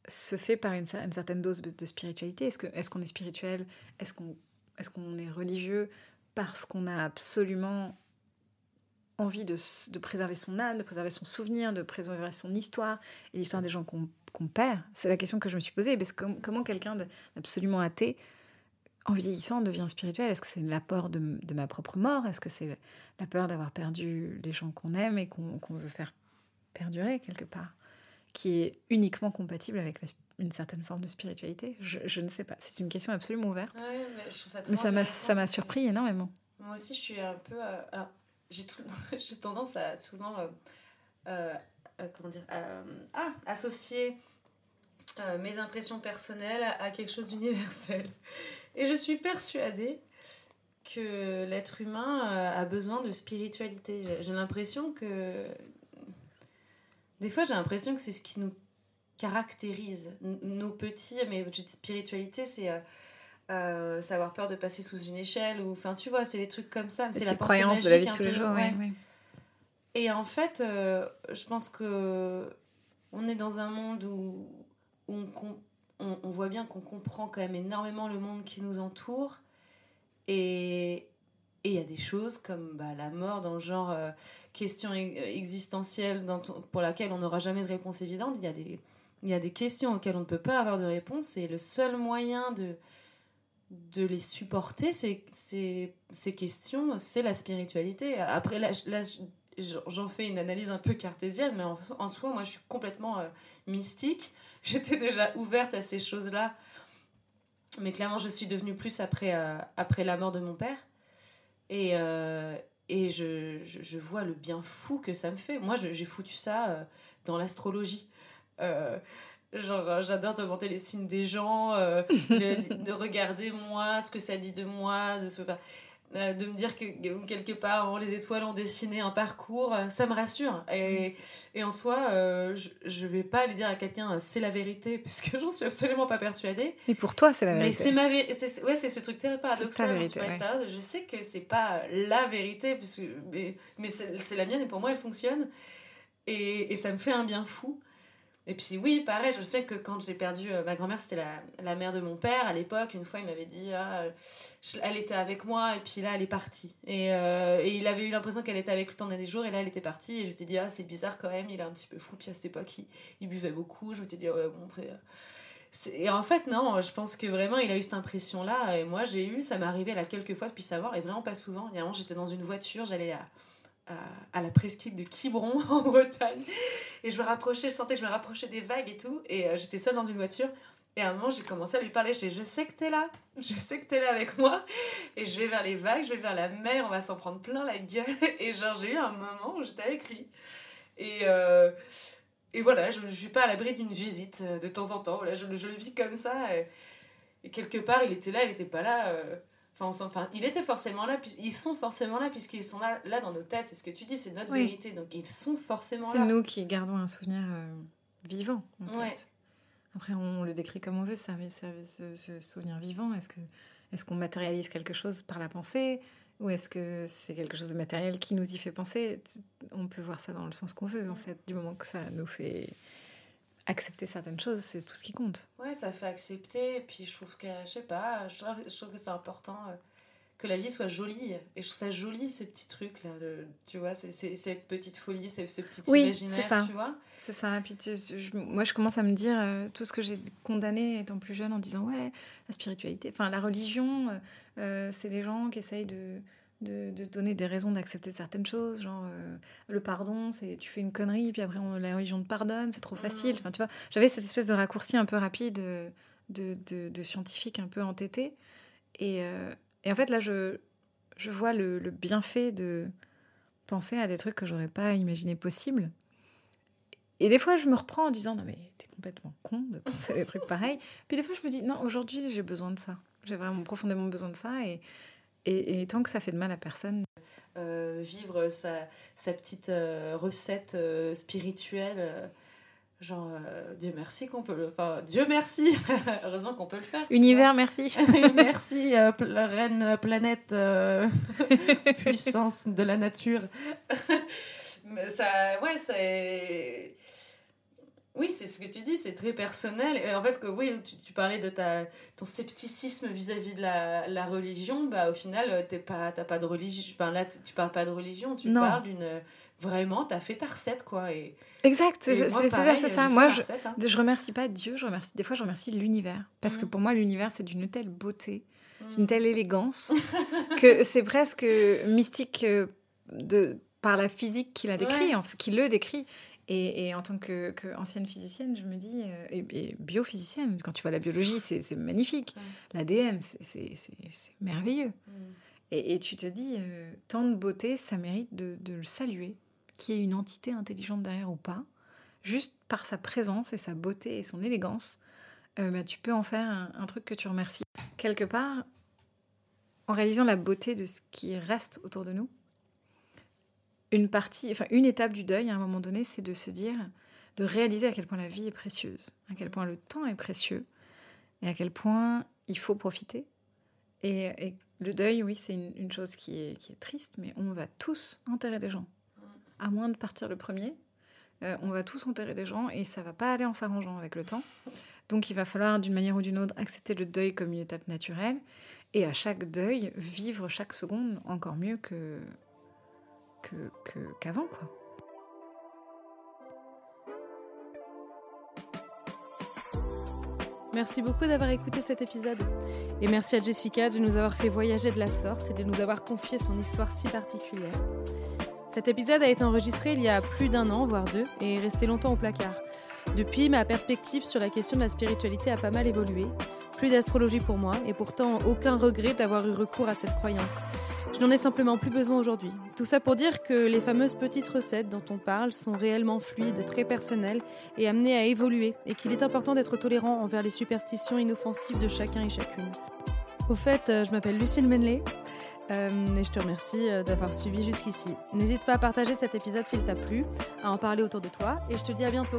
[SPEAKER 2] se fait par une, certaine dose de, spiritualité. Est-ce qu'on est, qu'on est spirituel? Est-ce qu'on est, qu'on est religieux? Parce qu'on a absolument envie de, de, préserver son âme, de préserver son souvenir, de préserver son histoire et l'histoire des gens qu'on perd C'est la question que je me suis posée. Parce que comment quelqu'un d'absolument athée, en vieillissant, devient spirituel? Est-ce que c'est la peur de, de, ma propre mort? Est-ce que c'est la peur d'avoir perdu les gens qu'on aime et qu'on veut faire perdurer quelque part? Qui est uniquement compatible avec une certaine forme de spiritualité? Je, je ne sais pas. C'est une question absolument ouverte.
[SPEAKER 1] mais, je ça,
[SPEAKER 2] mais ça m'a surpris énormément.
[SPEAKER 1] Moi aussi, je suis un peu. Euh, alors, j'ai tendance à souvent euh, euh, euh, comment dire, ah, associer mes impressions personnelles à quelque chose d'universel. Et je suis persuadée que l'être humain a besoin de spiritualité. J'ai l'impression que... Des fois, j'ai l'impression que c'est ce qui nous caractérise. Nos petits, mais spiritualité, c'est euh, savoir peur de passer sous une échelle ou enfin tu vois c'est des trucs comme ça c'est la croyance de la vie de tous les jours et en fait euh, je pense que on est dans un monde où, on, on, voit bien qu'on comprend quand même énormément le monde qui nous entoure et il y a des choses comme bah, la mort dans le genre euh, question e-, existentielle pour laquelle on n'aura jamais de réponse évidente. Il y a des il y a des questions auxquelles on ne peut pas avoir de réponse et le seul moyen de de les supporter, ces, ces, ces questions, c'est la spiritualité. Après, là, j'en fais une analyse un peu cartésienne, mais en, soi, moi, je suis complètement euh, mystique. J'étais déjà ouverte à ces choses-là. Mais clairement, je suis devenue plus après, euh, après la mort de mon père. Et, euh, et je, je, je, vois le bien fou que ça me fait. Moi, j'ai foutu ça dans l'astrologie. Genre, euh, j'adore commenter les signes des gens, euh, de regarder moi, ce que ça dit de moi, de ce... euh, de me dire que quelque part les étoiles ont dessiné un parcours, euh, ça me rassure. Et, et en soi, euh, je, je vais pas aller dire à quelqu'un c'est la vérité, parce que j'en suis absolument pas persuadée.
[SPEAKER 2] Mais pour toi, c'est la vérité.
[SPEAKER 1] Mais c'est ma vérité. Ouais, c'est ce truc très paradoxal. Vérité, ouais. Je sais que c'est pas la vérité, parce que, mais, mais c'est la mienne et pour moi, elle fonctionne. Et, et ça me fait un bien fou. Et puis oui, pareil, je sais que quand j'ai perdu euh, ma grand-mère, c'était la, la, mère de mon père à l'époque. Une fois, il m'avait dit, ah, elle était avec moi et puis là, elle est partie. Et, euh, et il avait eu l'impression qu'elle était avec lui pendant des jours et là, elle était partie. Et je t'ai dit, ah, c'est bizarre quand même, il est un petit peu fou. Puis à cette époque, il, buvait beaucoup. Je suis dit, ouais, bon, c'est. Et en fait, non, je pense que vraiment, il a eu cette impression-là. Et moi, j'ai eu, ça m'est arrivé là quelques fois depuis savoir, et vraiment pas souvent. Il y a un moment, j'étais dans une voiture, j'allais à à, la presqu'île de Quiberon en Bretagne. Et je me rapprochais, je sentais que je me rapprochais des vagues et tout. Et euh, j'étais seule dans une voiture. Et à un moment, j'ai commencé à lui parler. Je sais que t'es là. Je sais que t'es là avec moi. Et je vais vers les vagues, je vais vers la mer. On va s'en prendre plein la gueule. Et genre, j'ai eu un moment où j'étais avec lui. Et, euh, et voilà, je ne suis pas à l'abri d'une visite euh, de temps en temps. Voilà, je, le vis comme ça. Et, quelque part, il était là, il n'était pas là. Enfin, enfin, il était forcément là, ils sont forcément là puisqu'ils sont là, là dans nos têtes. C'est ce que tu dis, c'est notre vérité. Donc ils sont forcément là.
[SPEAKER 2] C'est nous qui gardons un souvenir euh, vivant. En fait. Après, on le décrit comme on veut, ça, mais ça, ce, ce, souvenir vivant. Est-ce que est-ce qu'on matérialise quelque chose par la pensée ou est-ce que c'est quelque chose de matériel qui nous y fait penser? On peut voir ça dans le sens qu'on veut, en fait, du moment que ça nous fait accepter certaines choses, c'est tout ce qui compte.
[SPEAKER 1] Ouais, ça fait accepter. Et puis je trouve que, je sais pas, je trouve, que c'est important euh, que la vie soit jolie. Et je trouve ça joli, ces petits trucs-là. Tu vois, c'est, cette petite folie, ce petit
[SPEAKER 2] oui,
[SPEAKER 1] imaginaire,
[SPEAKER 2] ça.
[SPEAKER 1] tu vois.
[SPEAKER 2] C'est ça. Et puis moi, je commence à me dire euh, tout ce que j'ai condamné étant plus jeune en disant, ouais, la spiritualité, enfin, la religion, euh, c'est les gens qui essayent de de, de, se donner des raisons d'accepter certaines choses, genre euh, le pardon, c'est tu fais une connerie, puis après on, la religion te pardonne, c'est trop facile. Enfin, tu vois, j'avais cette espèce de raccourci un peu rapide euh, de, de, de scientifique un peu entêté. Et, euh, et, en fait, là, je, je vois le, le, bienfait de penser à des trucs que j'aurais pas imaginé possibles. Et des fois, je me reprends en disant non, mais t'es complètement con de penser à des trucs pareils. Puis des fois, je me dis non, aujourd'hui, j'ai besoin de ça. J'ai vraiment profondément besoin de ça. Et, et, tant que ça fait de mal à personne.
[SPEAKER 1] Euh, vivre sa, sa petite euh, recette euh, spirituelle. Genre, Dieu merci qu'on peut le... Enfin, Dieu merci Heureusement qu'on peut le faire.
[SPEAKER 2] Univers, merci
[SPEAKER 1] Merci, reine planète, puissance de la nature. ça, ouais, c'est oui, c'est ce que tu dis, c'est très personnel. Et en fait, que oui, tu, tu parlais de ta, ton scepticisme vis-à-vis de la, la, religion. Bah, au final, tu pas, pas de religion. Enfin, là, tu parles pas de religion, tu parles d'une. Vraiment, tu as fait ta recette, quoi. Et,
[SPEAKER 2] exact, c'est ça, c'est ça. Moi, je, hein. je remercie pas Dieu, je remercie, des fois, je remercie l'univers. Parce que mmh. pour moi, l'univers, c'est d'une telle beauté, d'une mmh. telle élégance, que c'est presque mystique euh, de, par la physique qui la décrit, qui le décrit. Et, et, en tant qu'ancienne que ancienne physicienne, je me dis, euh, et, biophysicienne, quand tu vois la biologie, c'est magnifique. L'ADN, c'est merveilleux. Mm. Et, tu te dis, euh, tant de beauté, ça mérite de, de le saluer, qu'il y ait une entité intelligente derrière ou pas. Juste par sa présence et sa beauté et son élégance, euh, bah, tu peux en faire un, un truc que tu remercies. Quelque part, en réalisant la beauté de ce qui reste autour de nous, une partie, enfin une étape du deuil à un moment donné, c'est de se dire, de réaliser à quel point la vie est précieuse, à quel point le temps est précieux, et à quel point il faut profiter. Et, le deuil, oui, c'est une, chose qui est, qui est triste, mais on va tous enterrer des gens. À moins de partir le premier, euh, on va tous enterrer des gens et ça va pas aller en s'arrangeant avec le temps. Donc il va falloir d'une manière ou d'une autre accepter le deuil comme une étape naturelle et à chaque deuil vivre chaque seconde encore mieux que, qu'avant.
[SPEAKER 3] Merci beaucoup d'avoir écouté cet épisode. Et merci à Jessica de nous avoir fait voyager de la sorte et de nous avoir confié son histoire si particulière. Cet épisode a été enregistré il y a plus d'un an, voire deux, et est resté longtemps au placard. Depuis, ma perspective sur la question de la spiritualité a pas mal évolué. Plus d'astrologie pour moi, et pourtant aucun regret d'avoir eu recours à cette croyance. Je n'en ai simplement plus besoin aujourd'hui. Tout ça pour dire que les fameuses petites recettes dont on parle sont réellement fluides, très personnelles et amenées à évoluer, et qu'il est important d'être tolérant envers les superstitions inoffensives de chacun et chacune. Au fait, euh, je m'appelle Lucille Menley.
[SPEAKER 1] Euh, et je te remercie euh, d'avoir suivi jusqu'ici. N'hésite pas à partager cet épisode s'il t'a plu, à en parler autour de toi, et je te dis à bientôt.